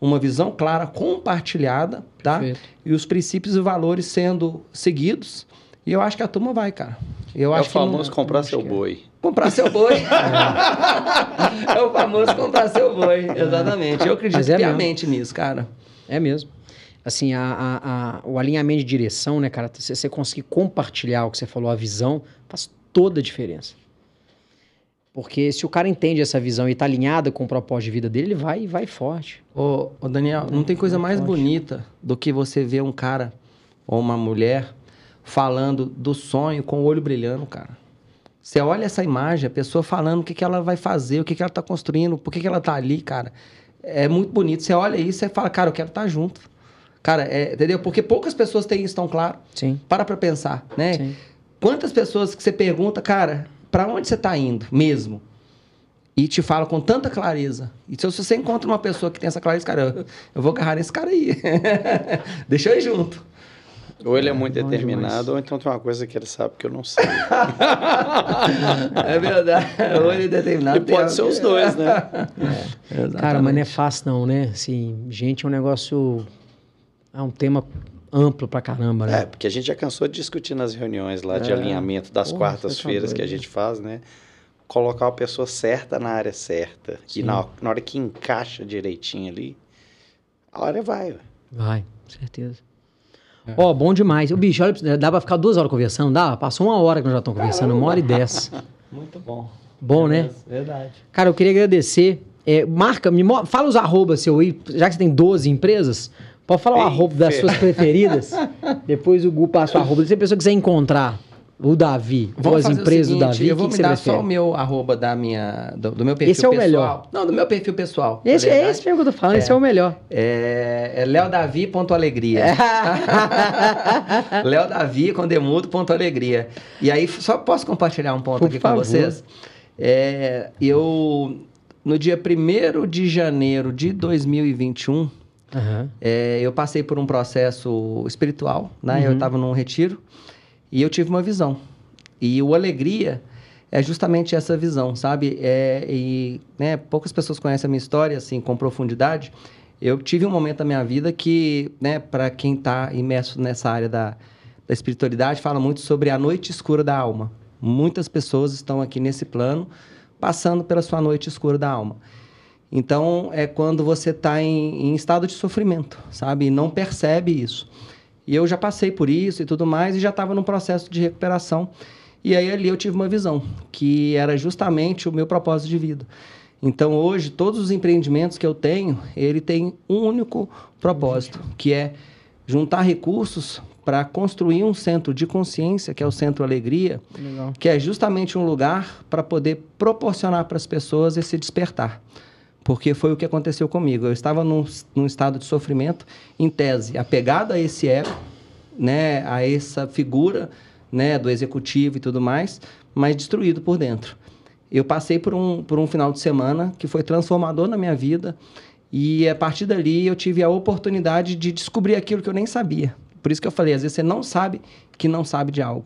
uma visão clara, compartilhada, tá? Perfeito. E os princípios e valores sendo seguidos. E eu acho que a turma vai, cara. Eu é acho o famoso não, comprar seu boi. Comprar seu boi. É. é. o famoso comprar seu boi, exatamente. Eu acredito é piamente nisso, cara. É mesmo. Assim, a, a, a, o alinhamento de direção, né, cara? Você, você conseguir compartilhar o que você falou, a visão, faz toda a diferença. Porque se o cara entende essa visão e está alinhado com o propósito de vida dele, ele vai e vai forte. Ô, ô Daniel, não tem coisa mais forte. bonita do que você ver um cara ou uma mulher falando do sonho com o olho brilhando, cara. Você olha essa imagem, a pessoa falando o que, que ela vai fazer, o que, que ela está construindo, por que, que ela está ali, cara. É muito bonito. Você olha isso e fala, cara, eu quero estar tá junto. Cara, é, entendeu? Porque poucas pessoas têm isso tão claro. Sim. Para pra pensar, né? Sim. Quantas pessoas que você pergunta, cara, para onde você está indo mesmo? E te fala com tanta clareza. E se você encontra uma pessoa que tem essa clareza, cara, eu, eu vou agarrar nesse cara aí. Deixa eu ir junto. Ou ele é muito determinado, ou então tem uma coisa que ele sabe que eu não sei. é verdade. Ou ele é determinado. E pode ser os dois, né? É. Cara, mas não é fácil não, né? Assim, gente é um negócio... É um tema amplo pra caramba, né? É, porque a gente já cansou de discutir nas reuniões lá de é. alinhamento das quartas-feiras que a gente faz, né? Colocar a pessoa certa na área certa. Sim. E na, na hora que encaixa direitinho ali, a hora vai. Vai, certeza. É. Ó, oh, bom demais. O bicho, olha, dá pra ficar duas horas conversando? Dá? Passou uma hora que nós já estamos conversando, uma hora e dez. Muito bom. Bom, né? Verdade. Cara, eu queria agradecer. É, marca, me fala os arrobas seu aí, já que você tem 12 empresas. Pode falar o arroba das suas preferidas. Depois o Gu passa o arroba. Se a pessoa quiser encontrar o Davi, ou as empresas seguinte, do Davi, eu vou que me dar só o meu arroba da minha, do, do meu perfil esse é o pessoal. melhor. Não, do meu perfil pessoal. Esse é esse mesmo que eu tô falando, é, esse é o melhor. É, é leodavi.alegria. Leodavi com demudo ponto alegria. E aí, só posso compartilhar um ponto Por aqui favor. com vocês? É, eu, no dia 1 de janeiro de 2021, uhum. é, eu passei por um processo espiritual, né? Uhum. Eu estava num retiro. E eu tive uma visão. E o alegria é justamente essa visão, sabe? É, e né, poucas pessoas conhecem a minha história assim com profundidade. Eu tive um momento da minha vida que, né, para quem está imerso nessa área da, da espiritualidade, fala muito sobre a noite escura da alma. Muitas pessoas estão aqui nesse plano passando pela sua noite escura da alma. Então, é quando você está em, em estado de sofrimento, sabe? E não percebe isso. E eu já passei por isso e tudo mais e já estava num processo de recuperação. E aí ali eu tive uma visão, que era justamente o meu propósito de vida. Então hoje todos os empreendimentos que eu tenho, ele tem um único propósito, que é juntar recursos para construir um centro de consciência, que é o Centro Alegria, Legal. que é justamente um lugar para poder proporcionar para as pessoas esse despertar. Porque foi o que aconteceu comigo. Eu estava num, num estado de sofrimento, em tese, apegado a esse ego, né, a essa figura né, do executivo e tudo mais, mas destruído por dentro. Eu passei por um, por um final de semana que foi transformador na minha vida e a partir dali eu tive a oportunidade de descobrir aquilo que eu nem sabia. Por isso que eu falei, às vezes você não sabe que não sabe de algo.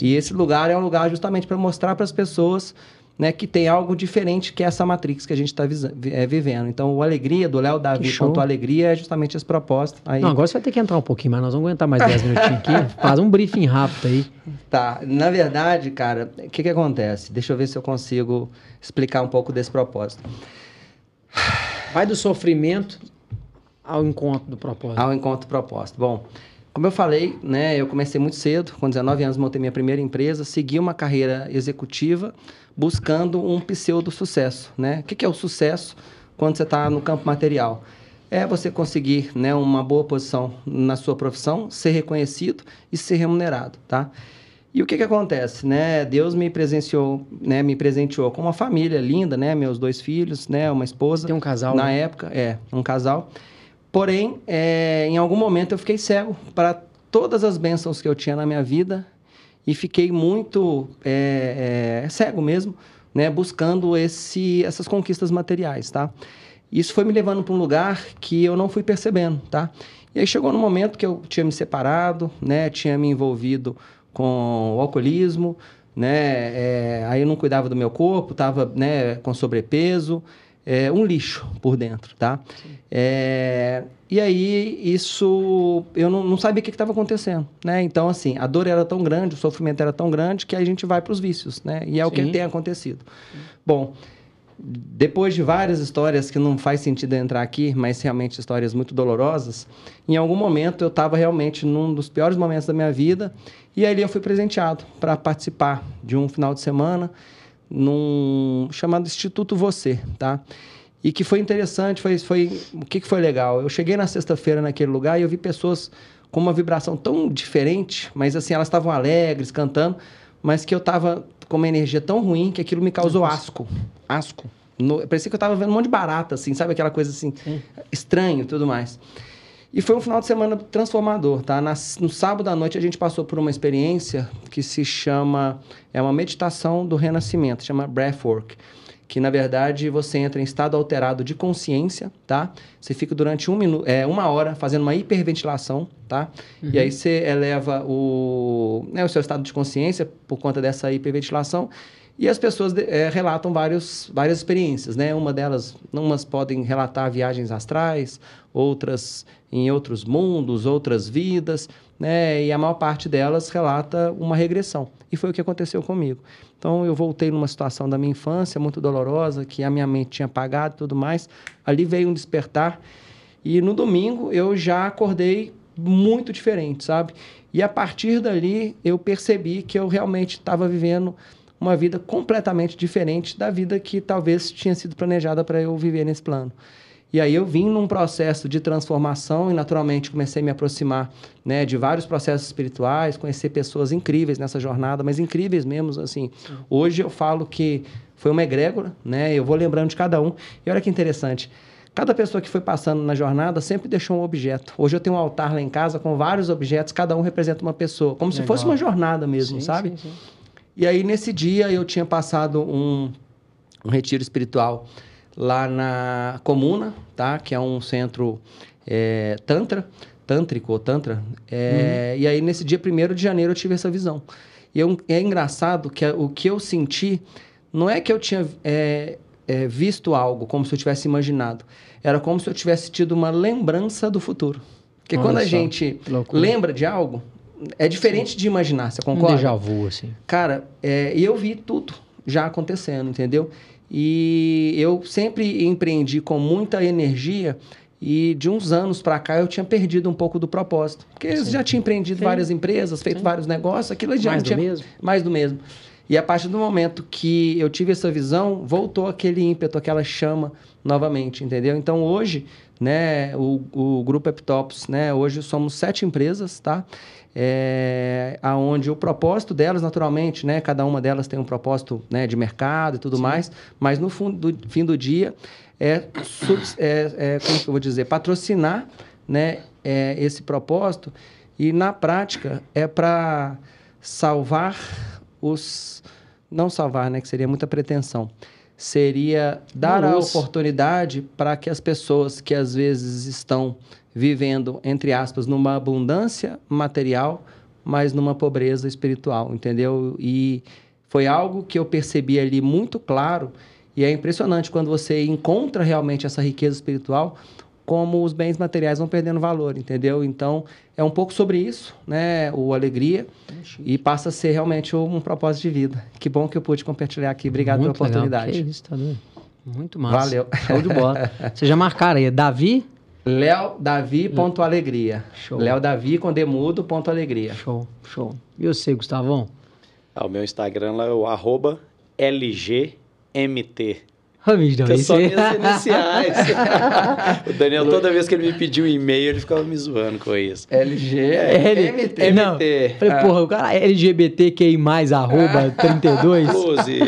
E esse lugar é um lugar justamente para mostrar para as pessoas né, que tem algo diferente que essa Matrix que a gente está é, vivendo. Então, o Alegria, do Léo Davi quanto Alegria, é justamente esse propósito. Aí... Não, agora você vai ter que entrar um pouquinho, mas nós vamos aguentar mais 10 minutinhos aqui. Faz um briefing rápido aí. Tá, na verdade, cara, o que, que acontece? Deixa eu ver se eu consigo explicar um pouco desse propósito. Vai do sofrimento ao encontro do propósito. Ao encontro do propósito. Bom, como eu falei, né, eu comecei muito cedo, com 19 anos montei minha primeira empresa, segui uma carreira executiva buscando um pseudo sucesso, né? O que, que é o sucesso quando você está no campo material? É você conseguir né, uma boa posição na sua profissão, ser reconhecido e ser remunerado, tá? E o que, que acontece, né? Deus me presenciou, né? Me presenteou com uma família linda, né? Meus dois filhos, né? Uma esposa. Tem um casal. Na né? época, é, um casal. Porém, é, em algum momento eu fiquei cego para todas as bênçãos que eu tinha na minha vida e fiquei muito é, é, cego mesmo, né, buscando esse, essas conquistas materiais, tá? Isso foi me levando para um lugar que eu não fui percebendo, tá? E aí chegou no momento que eu tinha me separado, né, tinha me envolvido com o alcoolismo, né, é, aí eu não cuidava do meu corpo, estava né, com sobrepeso, é, um lixo por dentro, tá? É, e aí, isso, eu não, não sabia o que estava acontecendo, né? Então, assim, a dor era tão grande, o sofrimento era tão grande, que a gente vai para os vícios, né? E é Sim. o que tem acontecido. Sim. Bom, depois de várias histórias que não faz sentido entrar aqui, mas realmente histórias muito dolorosas, em algum momento eu estava realmente num dos piores momentos da minha vida, e ali eu fui presenteado para participar de um final de semana num chamado Instituto Você, tá? E que foi interessante, foi, foi o que, que foi legal? Eu cheguei na sexta-feira naquele lugar e eu vi pessoas com uma vibração tão diferente, mas assim, elas estavam alegres, cantando, mas que eu estava com uma energia tão ruim que aquilo me causou asco. Asco. No, parecia que eu estava vendo um monte de barata, assim, sabe? Aquela coisa assim, Sim. estranho e tudo mais. E foi um final de semana transformador, tá? Na, no sábado à noite a gente passou por uma experiência que se chama, é uma meditação do renascimento, chama Breathwork, que na verdade você entra em estado alterado de consciência, tá? Você fica durante um minuto, é, uma hora fazendo uma hiperventilação, tá? Uhum. E aí você eleva o, né, o seu estado de consciência por conta dessa hiperventilação e as pessoas é, relatam vários, várias experiências, né? Uma delas, umas podem relatar viagens astrais, outras em outros mundos, outras vidas, né? E a maior parte delas relata uma regressão. E foi o que aconteceu comigo. Então eu voltei numa situação da minha infância muito dolorosa, que a minha mente tinha apagado tudo mais. Ali veio um despertar. E no domingo eu já acordei muito diferente, sabe? E a partir dali eu percebi que eu realmente estava vivendo uma vida completamente diferente da vida que talvez tinha sido planejada para eu viver nesse plano. E aí eu vim num processo de transformação e naturalmente comecei a me aproximar né, de vários processos espirituais, conhecer pessoas incríveis nessa jornada, mas incríveis mesmo, assim. Hoje eu falo que foi uma egrégora, né? Eu vou lembrando de cada um. E olha que interessante. Cada pessoa que foi passando na jornada sempre deixou um objeto. Hoje eu tenho um altar lá em casa com vários objetos, cada um representa uma pessoa, como Legal. se fosse uma jornada mesmo, sim, sabe? Sim, sim. E aí, nesse dia, eu tinha passado um, um retiro espiritual lá na Comuna, tá? Que é um centro é, tantra, tântrico ou tantra. É, uhum. E aí, nesse dia 1 de janeiro, eu tive essa visão. E eu, é engraçado que o que eu senti não é que eu tinha é, é, visto algo como se eu tivesse imaginado. Era como se eu tivesse tido uma lembrança do futuro. Porque Olha quando a gente lembra de algo, é diferente Sim. de imaginar, você concorda? Um déjà vu, assim. Cara, é, eu vi tudo já acontecendo, entendeu? E eu sempre empreendi com muita energia e de uns anos para cá eu tinha perdido um pouco do propósito. Porque eu já tinha empreendido Sim. várias empresas, feito Sim. vários negócios, aquilo já mais tinha... do mesmo? Mais do mesmo. E a partir do momento que eu tive essa visão, voltou aquele ímpeto, aquela chama novamente, entendeu? Então hoje, né? O, o Grupo Eptops, né? Hoje somos sete empresas, tá? É, aonde o propósito delas, naturalmente, né? Cada uma delas tem um propósito né, de mercado e tudo Sim. mais, mas no fundo, do, fim do dia é, é, é, como eu vou dizer, patrocinar né, é, esse propósito e na prática é para salvar os não salvar, né, que seria muita pretensão. Seria dar Nossa. a oportunidade para que as pessoas que às vezes estão vivendo, entre aspas, numa abundância material, mas numa pobreza espiritual, entendeu? E foi algo que eu percebi ali muito claro, e é impressionante quando você encontra realmente essa riqueza espiritual, como os bens materiais vão perdendo valor, entendeu? Então, é um pouco sobre isso, né? O alegria e passa a ser realmente um propósito de vida. Que bom que eu pude compartilhar aqui. Obrigado Muito pela oportunidade. Legal. Que isso, tá doido. Muito massa. Valeu. Show de bola. Vocês já marcaram aí, Davi? Léo Davi ponto alegria. Show. Léo Davi com demudo ponto alegria. Show, show. E você, Gustavão? Ah, o meu Instagram lá é o arroba LGMT. Ramiro, que só minhas iniciais. o Daniel, toda vez que ele me pediu um e-mail, ele ficava me zoando com isso. LG, L, MT. Não, falei, ah. porra, o cara LGBTQI+, arroba 32. Close.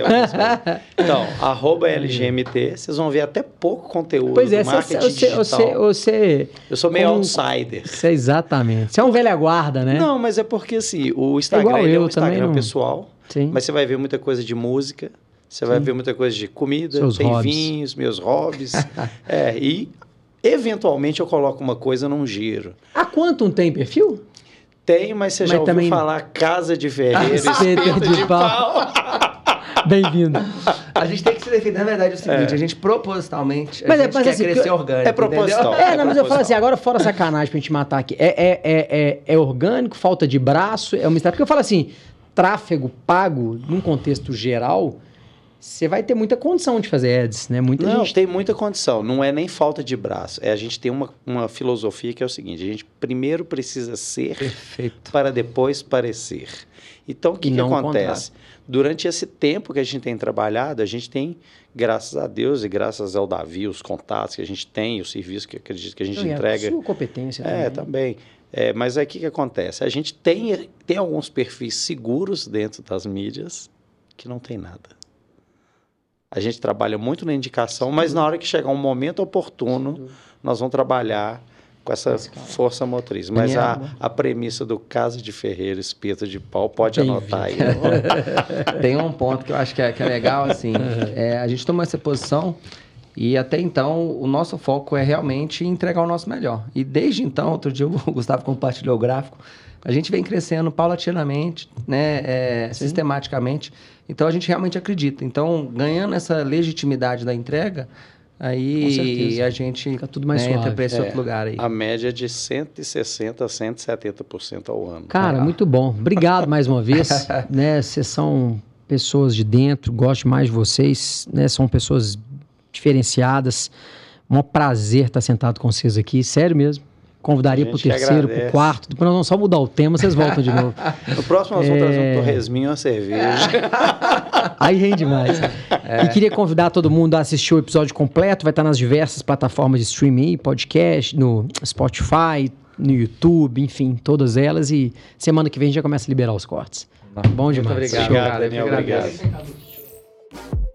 então, arroba LGMT, vocês vão ver até pouco conteúdo pois é, marketing você, digital. Você, você, Eu sou meio como, outsider. Você, exatamente. Você é um velha guarda, né? Não, mas é porque, assim, o Instagram é, é um Instagram pessoal, Sim. mas você vai ver muita coisa de música, você vai ver muita coisa de comida, Seus tem hobbies. vinhos, meus hobbies. é, e eventualmente eu coloco uma coisa num giro. Há quanto tem perfil? Tem, mas você mas já ouviu também... falar Casa de Ferreira, Espeto de, de pau. Bem-vindo. A gente tem que se defender. Na verdade, é o seguinte: é. a gente propositalmente. Mas, a é, gente mas, quer assim, crescer orgânico. É proposital. É, é não, mas eu falo assim, agora fora sacanagem pra gente matar aqui. É, é, é, é, é orgânico, falta de braço, é uma Porque eu falo assim: tráfego pago, num contexto geral, você vai ter muita condição de fazer ads, né? Muita não, gente... tem muita condição. Não é nem falta de braço. É a gente tem uma, uma filosofia que é o seguinte: a gente primeiro precisa ser Perfeito. para depois parecer. Então, o que, que acontece? Durante esse tempo que a gente tem trabalhado, a gente tem, graças a Deus e graças ao Davi, os contatos que a gente tem, o serviço que acredito que a gente não, entrega. A sua competência também. É, também. É, mas aí o que, que acontece? A gente tem, tem alguns perfis seguros dentro das mídias que não tem nada. A gente trabalha muito na indicação, mas na hora que chegar um momento oportuno, nós vamos trabalhar com essa força motriz. Mas a, a premissa do caso de Ferreira, espeto de pau, pode Bem anotar aí. Tem um ponto que eu acho que é, que é legal, assim, é, a gente tomou essa posição e até então o nosso foco é realmente entregar o nosso melhor. E desde então, outro dia o Gustavo compartilhou o gráfico, a gente vem crescendo paulatinamente, né, é, sistematicamente. Então a gente realmente acredita. Então, ganhando essa legitimidade da entrega, aí a gente Fica tudo mais né, suave. entra para esse é, outro lugar aí. A média é de 160 a 170% ao ano. Cara, muito bom. Obrigado mais uma vez. né, vocês são pessoas de dentro, gosto mais de vocês, né? São pessoas diferenciadas. Um prazer estar sentado com vocês aqui, sério mesmo convidaria para o terceiro, para o quarto. Depois nós vamos só mudar o tema, vocês voltam de novo. no próximo nós vamos é... trazer um torresminho e uma cerveja. Aí rende mais. É. E queria convidar todo mundo a assistir o episódio completo. Vai estar nas diversas plataformas de streaming, podcast, no Spotify, no YouTube, enfim, todas elas. E semana que vem a gente já começa a liberar os cortes. Bom demais. Muito obrigado, Daniel. Obrigado. obrigado.